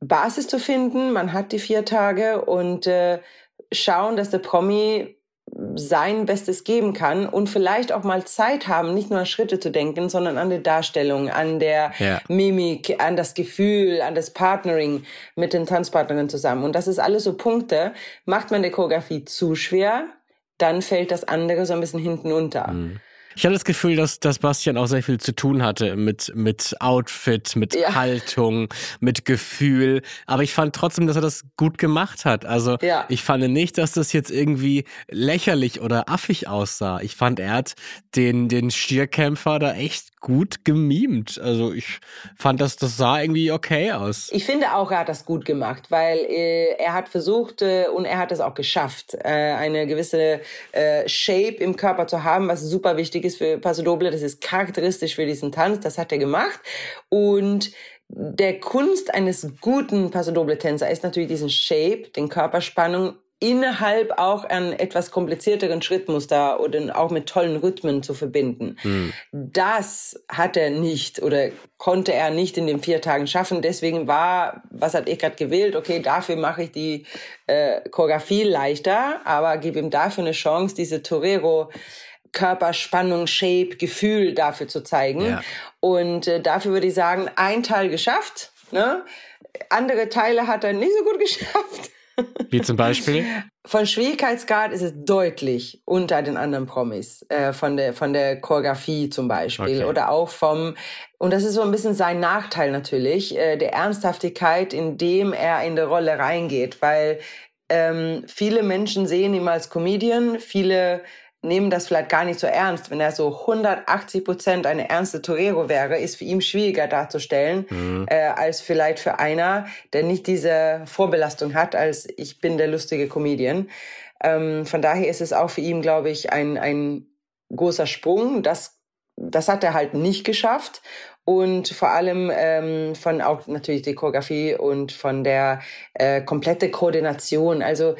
Basis zu finden. Man hat die vier Tage und äh, schauen, dass der Promi sein Bestes geben kann und vielleicht auch mal Zeit haben, nicht nur an Schritte zu denken, sondern an die Darstellung, an der ja. Mimik, an das Gefühl, an das Partnering mit den Tanzpartnerinnen zusammen. Und das ist alles so Punkte. Macht man die Choreografie zu schwer, dann fällt das andere so ein bisschen hinten unter. Mhm. Ich hatte das Gefühl, dass, dass Bastian auch sehr viel zu tun hatte mit, mit Outfit, mit ja. Haltung, mit Gefühl. Aber ich fand trotzdem, dass er das gut gemacht hat. Also ja. ich fand nicht, dass das jetzt irgendwie lächerlich oder affig aussah. Ich fand, er hat den, den Stierkämpfer da echt gut gemimt. Also ich fand, dass das sah irgendwie okay aus. Ich finde auch, er hat das gut gemacht, weil äh, er hat versucht äh, und er hat es auch geschafft, äh, eine gewisse äh, Shape im Körper zu haben, was super wichtig ist für Paso Doble. Das ist charakteristisch für diesen Tanz. Das hat er gemacht und der Kunst eines guten Paso Doble Tänzer ist natürlich diesen Shape, den Körperspannung innerhalb auch einen etwas komplizierteren Schrittmuster oder auch mit tollen Rhythmen zu verbinden. Mhm. Das hat er nicht oder konnte er nicht in den vier Tagen schaffen. Deswegen war, was hat Eckart gewählt? Okay, dafür mache ich die äh, Choreografie leichter, aber gebe ihm dafür eine Chance, diese Torero Körperspannung, Shape, Gefühl dafür zu zeigen. Ja. Und äh, dafür würde ich sagen, ein Teil geschafft. Ne? Andere Teile hat er nicht so gut geschafft. Wie zum Beispiel? Von Schwierigkeitsgrad ist es deutlich unter den anderen Promis, äh, von der von der Choreografie zum Beispiel okay. oder auch vom und das ist so ein bisschen sein Nachteil natürlich äh, der Ernsthaftigkeit, in dem er in die Rolle reingeht, weil ähm, viele Menschen sehen ihn als Comedian, viele nehmen das vielleicht gar nicht so ernst. Wenn er so 180 Prozent eine ernste Torero wäre, ist für ihn schwieriger darzustellen, mhm. äh, als vielleicht für einer, der nicht diese Vorbelastung hat, als ich bin der lustige Comedian. Ähm, von daher ist es auch für ihn, glaube ich, ein, ein großer Sprung. Das, das hat er halt nicht geschafft. und vor allem ähm, von auch natürlich der Choreografie und von der äh, komplette Koordination. Also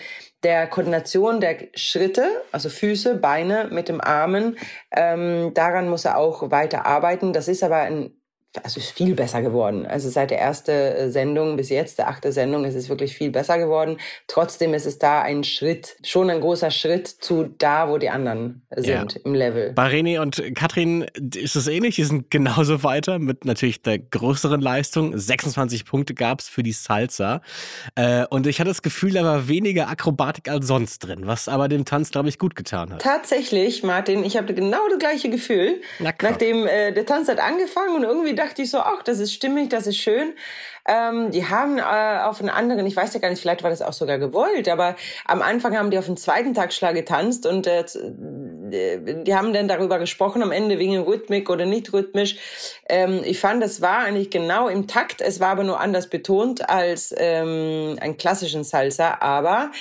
der Koordination der Schritte, also Füße, Beine mit dem Armen, ähm, daran muss er auch weiter arbeiten. Das ist aber ein also ist viel besser geworden. Also seit der ersten äh, Sendung bis jetzt, der achte Sendung, ist es wirklich viel besser geworden. Trotzdem ist es da ein Schritt, schon ein großer Schritt zu da, wo die anderen sind ja. im Level. Bei René und Katrin ist es ähnlich. Die sind genauso weiter mit natürlich der größeren Leistung. 26 Punkte gab es für die Salsa. Äh, und ich hatte das Gefühl, da war weniger Akrobatik als sonst drin, was aber dem Tanz, glaube ich, gut getan hat. Tatsächlich, Martin, ich habe genau das gleiche Gefühl. Nachdem äh, der Tanz hat angefangen und irgendwie dachte dachte ich so, ach, das ist stimmig, das ist schön. Ähm, die haben äh, auf einen anderen, ich weiß ja gar nicht, vielleicht war das auch sogar gewollt, aber am Anfang haben die auf den zweiten Tag Schlag getanzt und äh, die haben dann darüber gesprochen am Ende wegen Rhythmik oder nicht rhythmisch. Ähm, ich fand, das war eigentlich genau im Takt, es war aber nur anders betont als ähm, ein klassischen Salsa, aber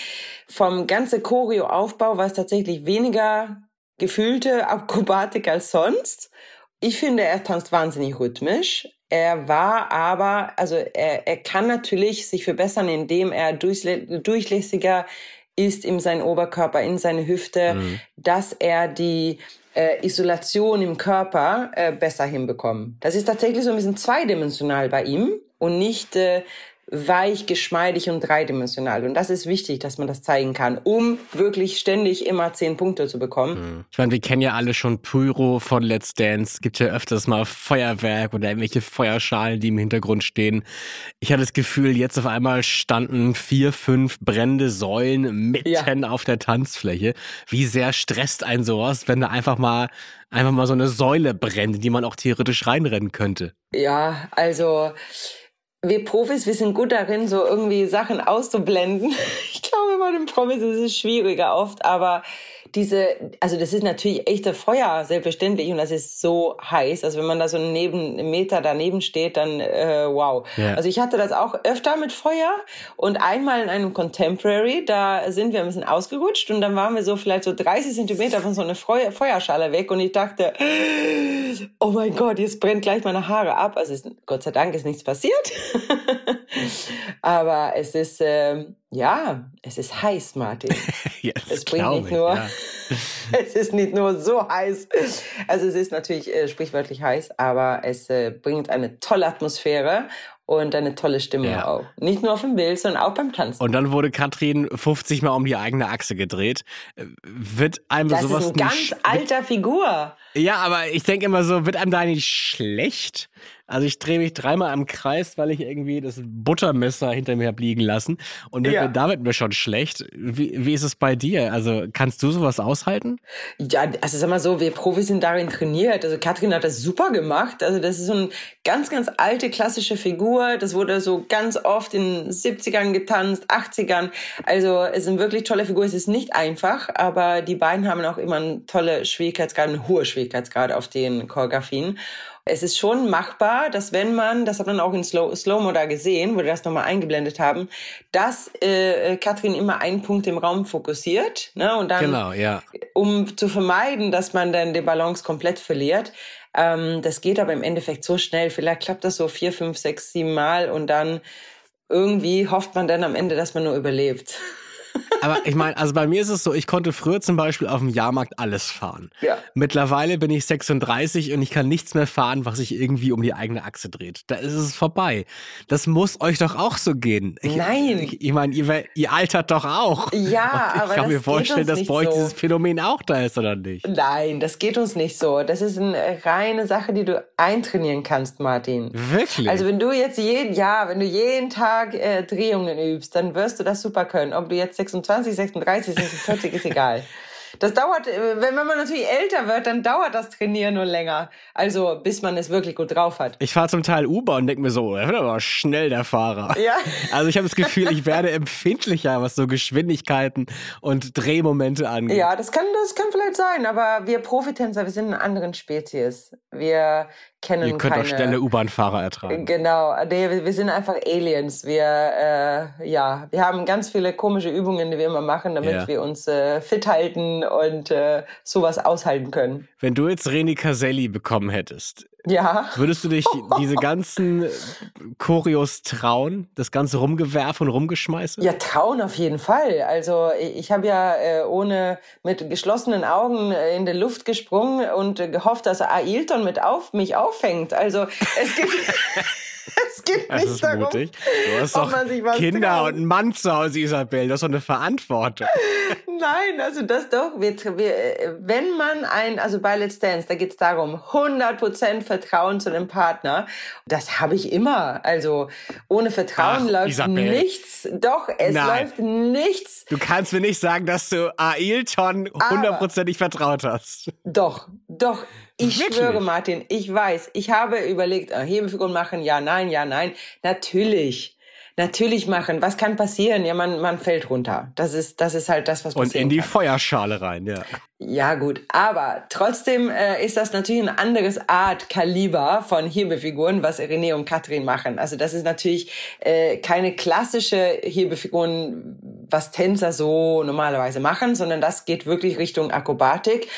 vom ganzen Choreo-Aufbau war es tatsächlich weniger gefühlte Akrobatik als sonst. Ich finde, er tanzt wahnsinnig rhythmisch. Er war aber, also er, er kann natürlich sich verbessern, indem er durchlässiger ist in seinen Oberkörper, in seine Hüfte, mhm. dass er die äh, Isolation im Körper äh, besser hinbekommt. Das ist tatsächlich so ein bisschen zweidimensional bei ihm und nicht äh, weich, geschmeidig und dreidimensional. Und das ist wichtig, dass man das zeigen kann, um wirklich ständig immer zehn Punkte zu bekommen. Hm. Ich meine, wir kennen ja alle schon Pyro von Let's Dance. Es gibt ja öfters mal Feuerwerk oder irgendwelche Feuerschalen, die im Hintergrund stehen. Ich hatte das Gefühl, jetzt auf einmal standen vier, fünf brennende Säulen mitten ja. auf der Tanzfläche. Wie sehr stresst ein sowas, wenn da einfach mal einfach mal so eine Säule brennt, in die man auch theoretisch reinrennen könnte? Ja, also wir Profis, wir sind gut darin, so irgendwie Sachen auszublenden. Ich glaube, bei den Profis ist es schwieriger oft, aber diese, also das ist natürlich echter Feuer, selbstverständlich, und das ist so heiß. Also wenn man da so neben, einen Meter daneben steht, dann äh, wow. Yeah. Also ich hatte das auch öfter mit Feuer und einmal in einem Contemporary, da sind wir ein bisschen ausgerutscht und dann waren wir so vielleicht so 30 Zentimeter von so einer Feu Feuerschale weg und ich dachte, oh mein Gott, jetzt brennt gleich meine Haare ab. Also ist, Gott sei Dank ist nichts passiert. Aber es ist, äh, ja, es ist heiß, Martin. ja, es bringt nicht nur, ja. es ist nicht nur so heiß. Also es ist natürlich äh, sprichwörtlich heiß, aber es äh, bringt eine tolle Atmosphäre und eine tolle Stimme ja. auch. Nicht nur auf dem Bild, sondern auch beim Tanzen. Und dann wurde Katrin 50 Mal um die eigene Achse gedreht. Wird einem das sowas ist ein ganz alter Figur. Ja, aber ich denke immer so, wird einem da nicht schlecht? Also ich drehe mich dreimal am Kreis, weil ich irgendwie das Buttermesser hinter mir habe liegen lassen. Und ja. damit mir schon schlecht. Wie, wie ist es bei dir? Also kannst du sowas aushalten? Ja, also sag mal so, wir Profis sind darin trainiert. Also Katrin hat das super gemacht. Also das ist so eine ganz, ganz alte klassische Figur. Das wurde so ganz oft in 70ern getanzt, 80ern. Also es ist eine wirklich tolle Figur. Es ist nicht einfach, aber die beiden haben auch immer eine tolle Schwierigkeitsgrad, eine hohe Schwierigkeitsgrad auf den Choreografien. Es ist schon machbar, dass wenn man, das hat man auch in Slow, Slow-Mo da gesehen, wo wir das nochmal eingeblendet haben, dass äh, Katrin immer einen Punkt im Raum fokussiert. Ne? Und dann, genau, ja. um zu vermeiden, dass man dann die Balance komplett verliert. Ähm, das geht aber im Endeffekt so schnell. Vielleicht klappt das so vier, fünf, sechs, sieben Mal und dann irgendwie hofft man dann am Ende, dass man nur überlebt. Aber ich meine, also bei mir ist es so, ich konnte früher zum Beispiel auf dem Jahrmarkt alles fahren. Ja. Mittlerweile bin ich 36 und ich kann nichts mehr fahren, was sich irgendwie um die eigene Achse dreht. Da ist es vorbei. Das muss euch doch auch so gehen. Ich, Nein. Ich, ich meine, ihr, ihr, altert doch auch. Ja, ich aber Ich kann mir vorstellen, dass bei euch so. dieses Phänomen auch da ist, oder nicht? Nein, das geht uns nicht so. Das ist eine reine Sache, die du eintrainieren kannst, Martin. Wirklich? Also wenn du jetzt jeden, ja, wenn du jeden Tag äh, Drehungen übst, dann wirst du das super können. Ob du jetzt 26, 36, 46 ist egal. Das dauert, äh, wenn man natürlich älter wird, dann dauert das Trainieren nur länger. Also bis man es wirklich gut drauf hat. Ich fahre zum Teil Uber und denke mir so, er wird aber schnell der Fahrer. Ja. Also ich habe das Gefühl, ich werde empfindlicher, was so Geschwindigkeiten und Drehmomente angeht. Ja, das kann, das kann vielleicht sein, aber wir Profitänzer, wir sind eine anderen Spezies. Wir kennen Ihr könnt keine, auch schnelle U-Bahn-Fahrer ertragen. Genau, nee, wir, wir sind einfach Aliens. Wir, äh, ja, wir haben ganz viele komische Übungen, die wir immer machen, damit Ja. wir uns äh, fit halten und äh, sowas aushalten können. Wenn du jetzt Reni Caselli bekommen hättest, ja. Würdest du dich diese ganzen Choreos trauen? Das ganze Rumgewerf und Rumgeschmeiße? Ja, trauen auf jeden Fall. Also ich habe ja äh, ohne mit geschlossenen Augen äh, in die Luft gesprungen und äh, gehofft, dass Ailton mit auf mich auffängt. Also es gibt es geht das nicht darum, mutig. Du hast doch Kinder und einen Mann zu Hause, Isabel. Das ist doch eine Verantwortung. Nein, also das doch. Wir, wir, äh, wenn man ein, also bei Let's Dance, da geht es darum, 100% Vertrauen zu dem Partner. Das habe ich immer. Also ohne Vertrauen Ach, läuft Isabel. nichts. Doch, es Nein. läuft nichts. Du kannst mir nicht sagen, dass du Ailton hundertprozentig vertraut hast. Doch, doch. Ich Wirklich? schwöre, Martin, ich weiß, ich habe überlegt, äh, Hebefiguren machen, ja, nein, ja, nein. Natürlich. Natürlich machen. Was kann passieren? Ja, man, man fällt runter. Das ist, das ist halt das, was Und passieren in die kann. Feuerschale rein, ja. Ja, gut. Aber trotzdem äh, ist das natürlich ein anderes Art Kaliber von Hebefiguren, was René und Katrin machen. Also das ist natürlich äh, keine klassische Hebefiguren, was Tänzer so normalerweise machen, sondern das geht wirklich Richtung Akrobatik.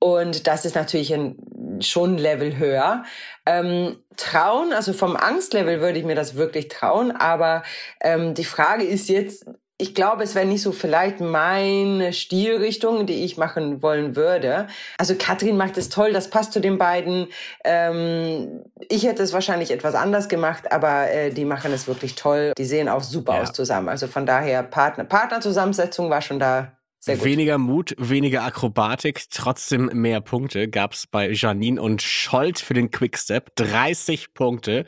Und das ist natürlich ein, schon ein Level höher. Ähm, trauen, also vom Angstlevel würde ich mir das wirklich trauen. Aber ähm, die Frage ist jetzt, ich glaube, es wäre nicht so vielleicht meine Stilrichtung, die ich machen wollen würde. Also Katrin macht es toll, das passt zu den beiden. Ähm, ich hätte es wahrscheinlich etwas anders gemacht, aber äh, die machen es wirklich toll. Die sehen auch super Ja. aus zusammen. Also von daher Partner, Partnerzusammensetzung war schon da. Weniger Mut, weniger Akrobatik, trotzdem mehr Punkte gab es bei Janine und Scholt für den Quickstep. 30 Punkte.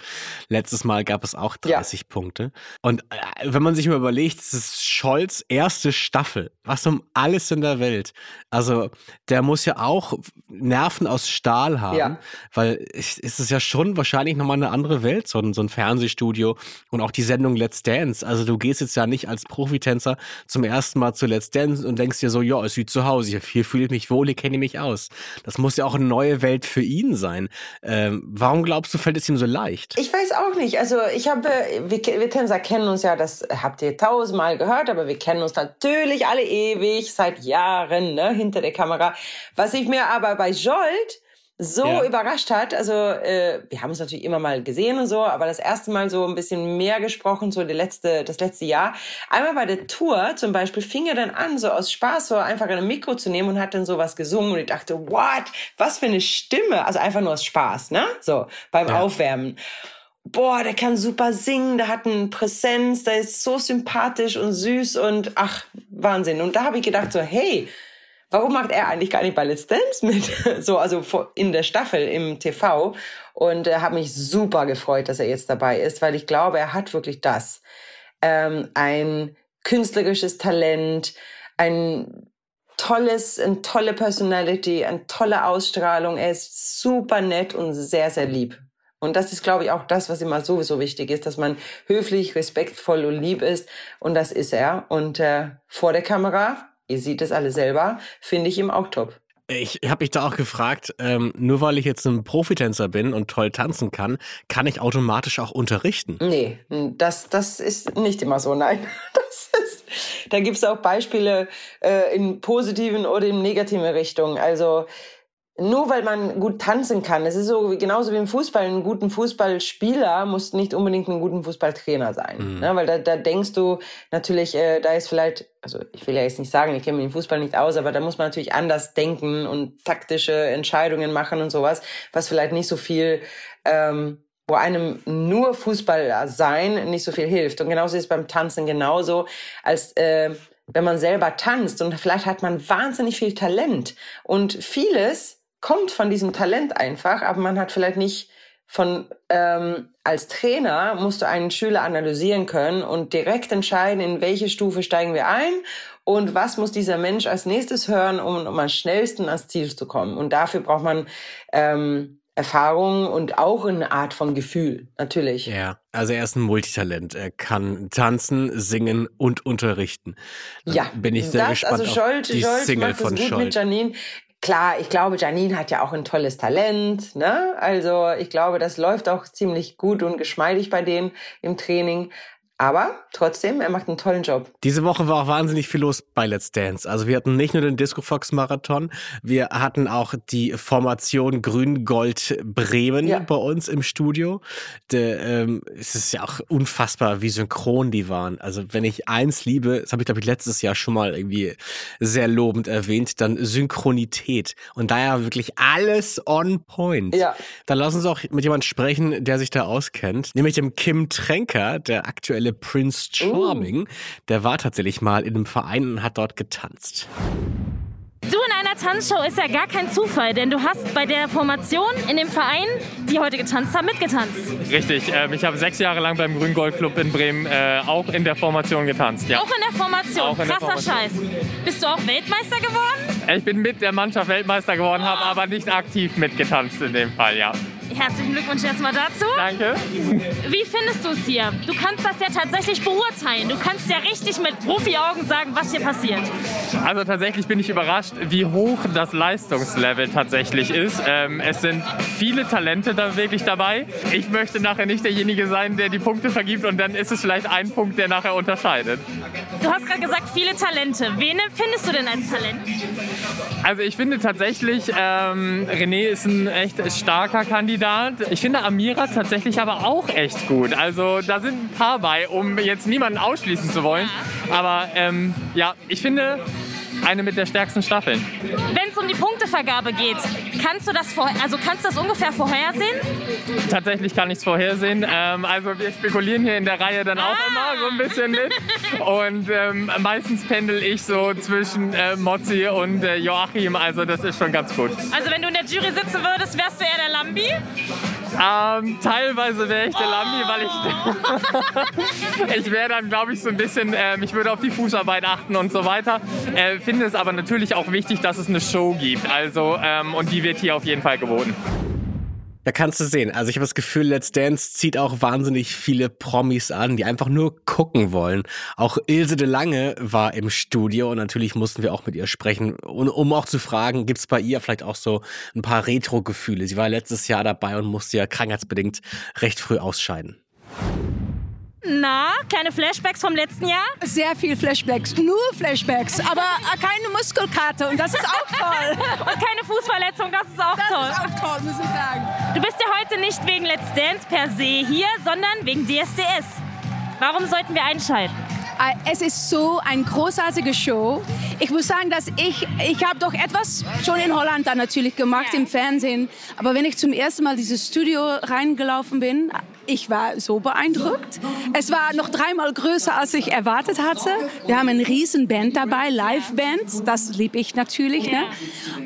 Letztes Mal gab es auch Ja. 30 Punkte. Und äh, wenn man sich mal überlegt, es ist Scholz erste Staffel. Was um alles in der Welt. Also der muss ja auch Nerven aus Stahl haben, Ja. weil es es ist ja schon wahrscheinlich nochmal eine andere Welt, so ein, so ein Fernsehstudio und auch die Sendung Let's Dance. Also du gehst jetzt ja nicht als Profitänzer zum ersten Mal zu Let's Dance und denkst dir so, ja, ist wie zu Hause, hier, fühle ich mich wohl, hier kenne ich mich aus. Das muss ja auch eine neue Welt für ihn sein. Ähm, warum glaubst du, fällt es ihm so leicht? Ich weiß auch nicht. Also ich habe, wir, wir Tänzer kennen uns ja, das habt ihr tausendmal gehört, aber wir kennen uns natürlich alle ewig, seit Jahren, ne, hinter der Kamera. Was ich mir aber bei Jolt so Ja. überrascht hat, also äh, wir haben uns natürlich immer mal gesehen und so, aber das erste Mal so ein bisschen mehr gesprochen, so die letzte, das letzte Jahr. Einmal bei der Tour zum Beispiel fing er dann an, so aus Spaß so einfach ein Mikro zu nehmen und hat dann sowas gesungen und ich dachte, what, was für eine Stimme, also einfach nur aus Spaß, ne, so beim Ja. Aufwärmen boah, der kann super singen, der hat eine Präsenz, der ist so sympathisch und süß und ach, Wahnsinn. Und da habe ich gedacht so, hey, warum macht er eigentlich gar nicht bei Let's Dance mit? So, also in der Staffel im TV. Und äh, habe mich super gefreut, dass er jetzt dabei ist, weil ich glaube, er hat wirklich das. Ähm, ein künstlerisches Talent, ein tolles, eine tolle Personality, eine tolle Ausstrahlung. Er ist super nett und sehr, sehr lieb. Und das ist, glaube ich, auch das, was immer sowieso wichtig ist, dass man höflich, respektvoll und lieb ist. Und das ist er. Und äh, vor der Kamera, ihr seht es alle selber, finde ich ihm auch top. Ich habe mich da auch gefragt, ähm, nur weil ich jetzt ein Profitänzer bin und toll tanzen kann, kann ich automatisch auch unterrichten. Nee, das, das ist nicht immer so, nein. Das ist, da gibt es auch Beispiele äh, in positiven oder in negativen Richtungen. Also nur weil man gut tanzen kann, es ist so genauso wie im Fußball, einen guten Fußballspieler muss nicht unbedingt ein guter Fußballtrainer sein. Mhm. Ne? Weil da, da denkst du natürlich, äh, da ist vielleicht, also ich will ja jetzt nicht sagen, ich kenne mich im Fußball nicht aus, aber da muss man natürlich anders denken und taktische Entscheidungen machen und sowas, was vielleicht nicht so viel ähm, wo einem nur Fußballer sein nicht so viel hilft. Und genauso ist es beim Tanzen genauso, als äh, wenn man selber tanzt und vielleicht hat man wahnsinnig viel Talent und vieles kommt von diesem Talent einfach, aber man hat vielleicht nicht von ähm, als Trainer musst du einen Schüler analysieren können und direkt entscheiden, in welche Stufe steigen wir ein und was muss dieser Mensch als nächstes hören, um, um am schnellsten ans Ziel zu kommen. Und dafür braucht man ähm, Erfahrung und auch eine Art von Gefühl, natürlich. Ja, also er ist ein Multitalent. Er kann tanzen, singen und unterrichten. Ja, bin ich sehr das, gespannt also Scholt, auf die Scholt Single macht von gut Scholt. mit Janine. Klar, ich glaube, Janine hat ja auch ein tolles Talent. Ne? Also ich glaube, das läuft auch ziemlich gut und geschmeidig bei denen im Training. Aber trotzdem, er macht einen tollen Job. Diese Woche war auch wahnsinnig viel los bei Let's Dance. Also wir hatten nicht nur den Disco Fox Marathon, wir hatten auch die Formation Grün-Gold Bremen ja. bei uns im Studio. De, ähm, es ist ja auch unfassbar, wie synchron die waren. Also wenn ich eins liebe, das habe ich glaube ich letztes Jahr schon mal irgendwie sehr lobend erwähnt, dann Synchronität. Und daher wirklich alles on point. Ja. Dann lassen uns auch mit jemandem sprechen, der sich da auskennt, nämlich dem Kim Tränker, der aktuelle der Prince Charming, uh. der war tatsächlich mal in einem Verein und hat dort getanzt. Du in einer Tanzshow ist ja gar kein Zufall, denn du hast bei der Formation in dem Verein, die heute getanzt haben, mitgetanzt. Richtig, ähm, ich habe sechs Jahre lang beim Grüngold Club in Bremen äh, auch in der Formation getanzt. Ja. Auch in der Formation, auch krasser der Formation. Scheiß. Bist du auch Weltmeister geworden? Ich bin mit der Mannschaft Weltmeister geworden, oh. habe aber nicht aktiv mitgetanzt in dem Fall, ja. Herzlichen Glückwunsch erstmal dazu. Danke. Wie findest du es hier? Du kannst das ja tatsächlich beurteilen. Du kannst ja richtig mit Profi-Augen sagen, was hier passiert. Also tatsächlich bin ich überrascht, wie hoch das Leistungslevel tatsächlich ist. Ähm, es sind viele Talente da wirklich dabei. Ich möchte nachher nicht derjenige sein, der die Punkte vergibt und dann ist es vielleicht ein Punkt, der nachher unterscheidet. Du hast gerade gesagt, viele Talente. Wen findest du denn als Talent? Also ich finde tatsächlich, ähm, René ist ein echt starker Kandidat. Ich finde Amira tatsächlich aber auch echt gut. Also da sind ein paar bei, um jetzt niemanden ausschließen zu wollen. Aber ähm, ja, ich finde, eine mit der stärksten Staffeln. Wenn es um die Punktevergabe geht, kannst du das, vor, also kannst du das ungefähr vorhersehen? Tatsächlich kann ich es vorhersehen. Ähm, also wir spekulieren hier in der Reihe dann auch ah. immer so ein bisschen mit. Und ähm, meistens pendel ich so zwischen äh, Mozzi und äh, Joachim. Also das ist schon ganz gut. Also wenn du in der Jury sitzen würdest, wärst du eher der Lambi? Ähm, teilweise wäre ich der Lambi, weil ich, ich wäre dann, glaube ich, so ein bisschen, ähm, ich würde auf die Fußarbeit achten und so weiter. Äh, finde es aber natürlich auch wichtig, dass es eine Show gibt. Also, ähm, und die wird hier auf jeden Fall geboten. Da kannst du sehen. Also ich habe das Gefühl, Let's Dance zieht auch wahnsinnig viele Promis an, die einfach nur gucken wollen. Auch Ilse de Lange war im Studio und natürlich mussten wir auch mit ihr sprechen, um auch zu fragen, gibt es bei ihr vielleicht auch so ein paar Retro-Gefühle? Sie war letztes Jahr dabei und musste ja krankheitsbedingt recht früh ausscheiden. Na, kleine Flashbacks vom letzten Jahr? Sehr viel Flashbacks, nur Flashbacks, aber keine Muskelkarte und das ist auch toll. und keine Fußverletzung, das ist auch das toll. Das ist auch toll, muss ich sagen. Du bist ja heute nicht wegen Let's Dance per se hier, sondern wegen DSDS. Warum sollten wir einschalten? Äh, es ist so eine großartige Show. Ich muss sagen, dass ich, ich habe doch etwas schon in Holland dann natürlich gemacht ja. im Fernsehen. Aber wenn ich zum ersten Mal dieses Studio reingelaufen bin, ich war so beeindruckt. Es war noch dreimal größer, als ich erwartet hatte. Wir haben eine riesen Band dabei, Live-Band. Das liebe ich natürlich. Ne?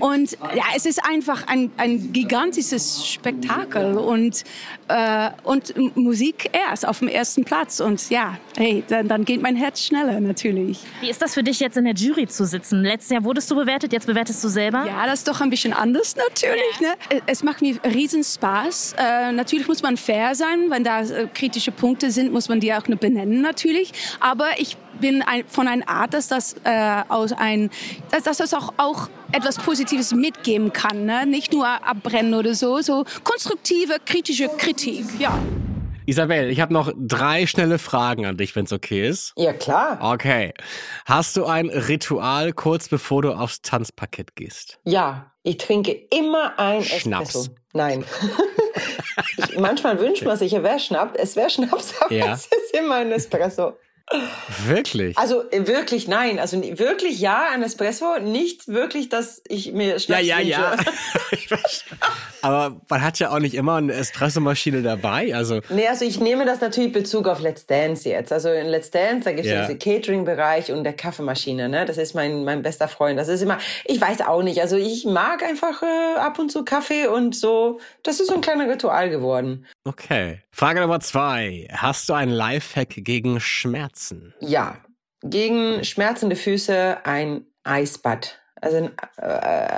Und ja, es ist einfach ein, ein gigantisches Spektakel und, äh, und Musik erst auf dem ersten Platz. Und ja, hey, dann, dann geht mein Herz schneller natürlich. Wie ist das für dich jetzt in der Jury zu sitzen? Letztes Jahr wurdest du bewertet, jetzt bewertest du selber? Ja, das ist doch ein bisschen anders natürlich. Ne? Es macht mir riesen Spaß. Äh, natürlich muss man fair sein, wenn da äh, kritische Punkte sind, muss man die auch benennen natürlich. Aber ich bin ein, von einer Art, dass das äh, aus ein, dass, dass das auch, auch etwas Positives mitgeben kann, ne? nicht nur abbrennen oder so, so konstruktive kritische Kritik, ja. Isabel, ich habe noch drei schnelle Fragen an dich, wenn es okay ist. Ja, klar. Okay. Hast du ein Ritual kurz bevor du aufs Tanzparkett gehst? Ja, ich trinke immer ein Schnaps. Espresso. Nein. ich, manchmal wünscht man sich, es wäre Schnaps, es wäre Schnaps, aber ja. es ist immer ein Espresso. Wirklich? Also äh, wirklich nein, also wirklich ja, ein Espresso, nicht wirklich, dass ich mir Schnaps Ja, ja, wünsche. ja. Aber man hat ja auch nicht immer eine Espressomaschine dabei, also Nee, also ich nehme das natürlich Bezug auf Let's Dance jetzt. Also in Let's Dance, da gibt es ja. diese Catering-Bereich und der Kaffeemaschine, ne? Das ist mein mein bester Freund. Das ist immer ich weiß auch nicht, also ich mag einfach äh, ab und zu Kaffee und so, das ist so ein kleiner Ritual geworden. Okay. Frage Nummer zwei. Hast du einen Lifehack gegen Schmerzen? Ja. Gegen schmerzende Füße ein Eisbad. Also äh,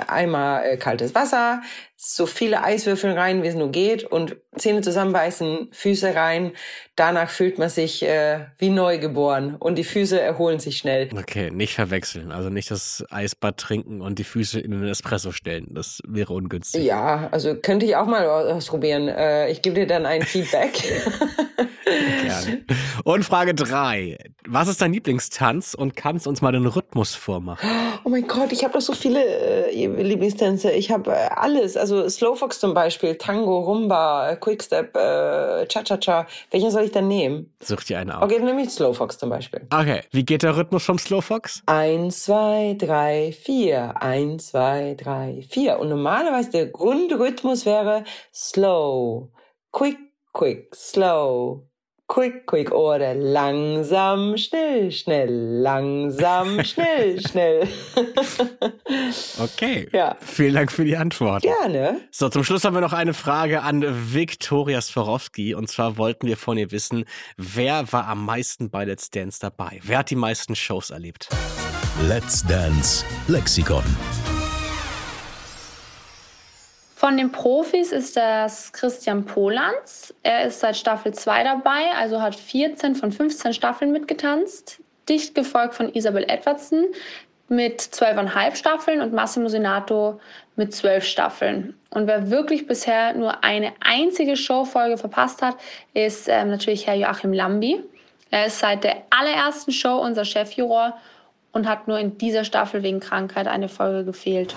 einmal äh, kaltes Wasser, so viele Eiswürfel rein, wie es nur geht und Zähne zusammenbeißen, Füße rein. Danach fühlt man sich äh, wie neu geboren und die Füße erholen sich schnell. Okay, nicht verwechseln. Also nicht das Eisbad trinken und die Füße in den Espresso stellen. Das wäre ungünstig. Ja, also könnte ich auch mal ausprobieren. Äh, ich gebe dir dann ein Feedback. Gerne. Und Frage drei: Was ist dein Lieblingstanz und kannst uns mal den Rhythmus vormachen? Oh mein Gott, ich habe doch so viele äh, Lieblingstänze. Ich habe äh, alles. Also Slowfox zum Beispiel, Tango, Rumba, Quickstep, äh, Cha-Cha-Cha. Welchen soll ich denn nehmen? Such dir einen aus. Okay, dann nehme ich Slowfox zum Beispiel. Okay, wie geht der Rhythmus vom Slowfox? Eins, zwei, drei, vier. Eins, zwei, drei, vier. Und normalerweise der Grundrhythmus wäre Slow, Quick, Quick, Slow, Quick, quick oder langsam, schnell, schnell, langsam, schnell, schnell. Okay. Ja. Vielen Dank für die Antwort. Gerne. So, zum Schluss haben wir noch eine Frage an Viktoria Swarovski. Und zwar wollten wir von ihr wissen, wer war am meisten bei Let's Dance dabei? Wer hat die meisten Shows erlebt? Let's Dance Lexikon. Von den Profis ist das Christian Polanz. Er ist seit Staffel 2 dabei, also hat 14 von 15 Staffeln mitgetanzt. Dicht gefolgt von Isabel Edwardson mit 12,5 Staffeln und Massimo Senato mit 12 Staffeln. Und wer wirklich bisher nur eine einzige Showfolge verpasst hat, ist ähm, natürlich Herr Joachim Lambi. Er ist seit der allerersten Show unser Chefjuror und hat nur in dieser Staffel wegen Krankheit eine Folge gefehlt.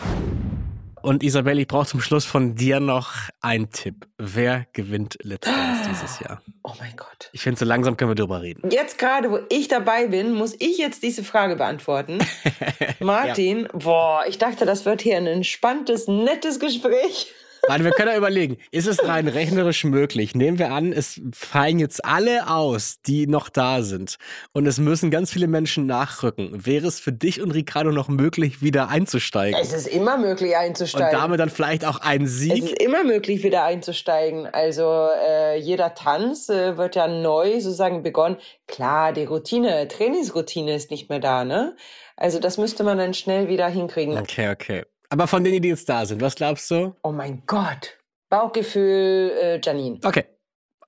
Und Isabel, ich brauche zum Schluss von dir noch einen Tipp. Wer gewinnt Dance dieses Jahr? Oh mein Gott. Ich finde, so langsam können wir drüber reden. Jetzt gerade, wo ich dabei bin, muss ich jetzt diese Frage beantworten. Martin, boah, ich dachte, das wird hier ein entspanntes, nettes Gespräch. Warte, wir können ja überlegen, ist es rein rechnerisch möglich? Nehmen wir an, es fallen jetzt alle aus, die noch da sind und es müssen ganz viele Menschen nachrücken. Wäre es für dich und Ricardo noch möglich, wieder einzusteigen? Es ist immer möglich einzusteigen. Und damit dann vielleicht auch ein es Sieg? ist immer möglich, wieder einzusteigen. Also äh, jeder Tanz äh, wird ja neu sozusagen begonnen. Klar, die Routine, Trainingsroutine ist nicht mehr da, ne? Also das müsste man dann schnell wieder hinkriegen. Okay, okay. Aber von denen, die jetzt da sind, was glaubst du? Oh mein Gott. Bauchgefühl, äh, Janine. Okay,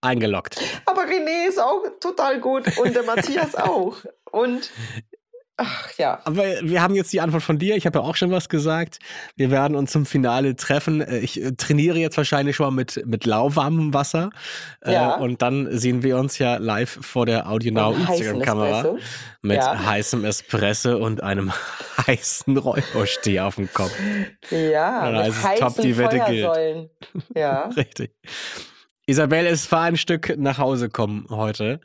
eingeloggt. Aber René ist auch total gut und der Matthias auch. Und ach ja. Aber wir haben jetzt die Antwort von dir. Ich habe ja auch schon was gesagt. Wir werden uns zum Finale treffen. Äh, Ich äh, trainiere jetzt wahrscheinlich schon mal mit, mit lauwarmem Wasser. Äh, Ja. Und dann sehen wir uns ja live vor der Audio Now Und heißen Instagram-Kamera mit Ja. heißem Espresso und einem heißen Räuchersteh auf dem Kopf. Ja, Dann mit heißen top, die Wette gilt. Ja. Richtig. Isabel, es war ein Stück nach Hause kommen heute.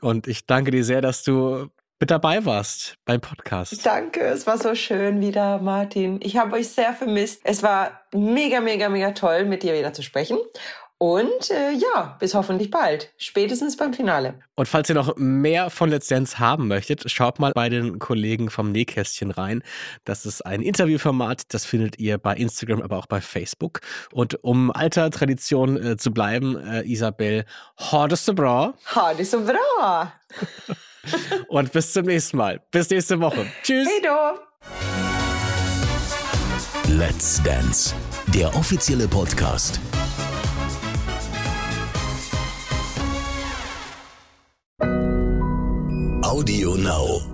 Und ich danke dir sehr, dass du mit dabei warst beim Podcast. Danke, es war so schön wieder, Martin. Ich habe euch sehr vermisst. Es war mega, mega, mega toll, mit dir wieder zu sprechen. Und äh, ja, bis hoffentlich bald. Spätestens beim Finale. Und falls ihr noch mehr von Let's Dance haben möchtet, schaut mal bei den Kollegen vom Nähkästchen rein. Das ist ein Interviewformat, das findet ihr bei Instagram, aber auch bei Facebook. Und um alter Tradition äh, zu bleiben, äh, Isabel, hordeste bra Ha, det är så bra! und bis zum nächsten Mal. Bis nächste Woche. Tschüss. Hej då! Let's Dance, der offizielle Podcast. Audio Now.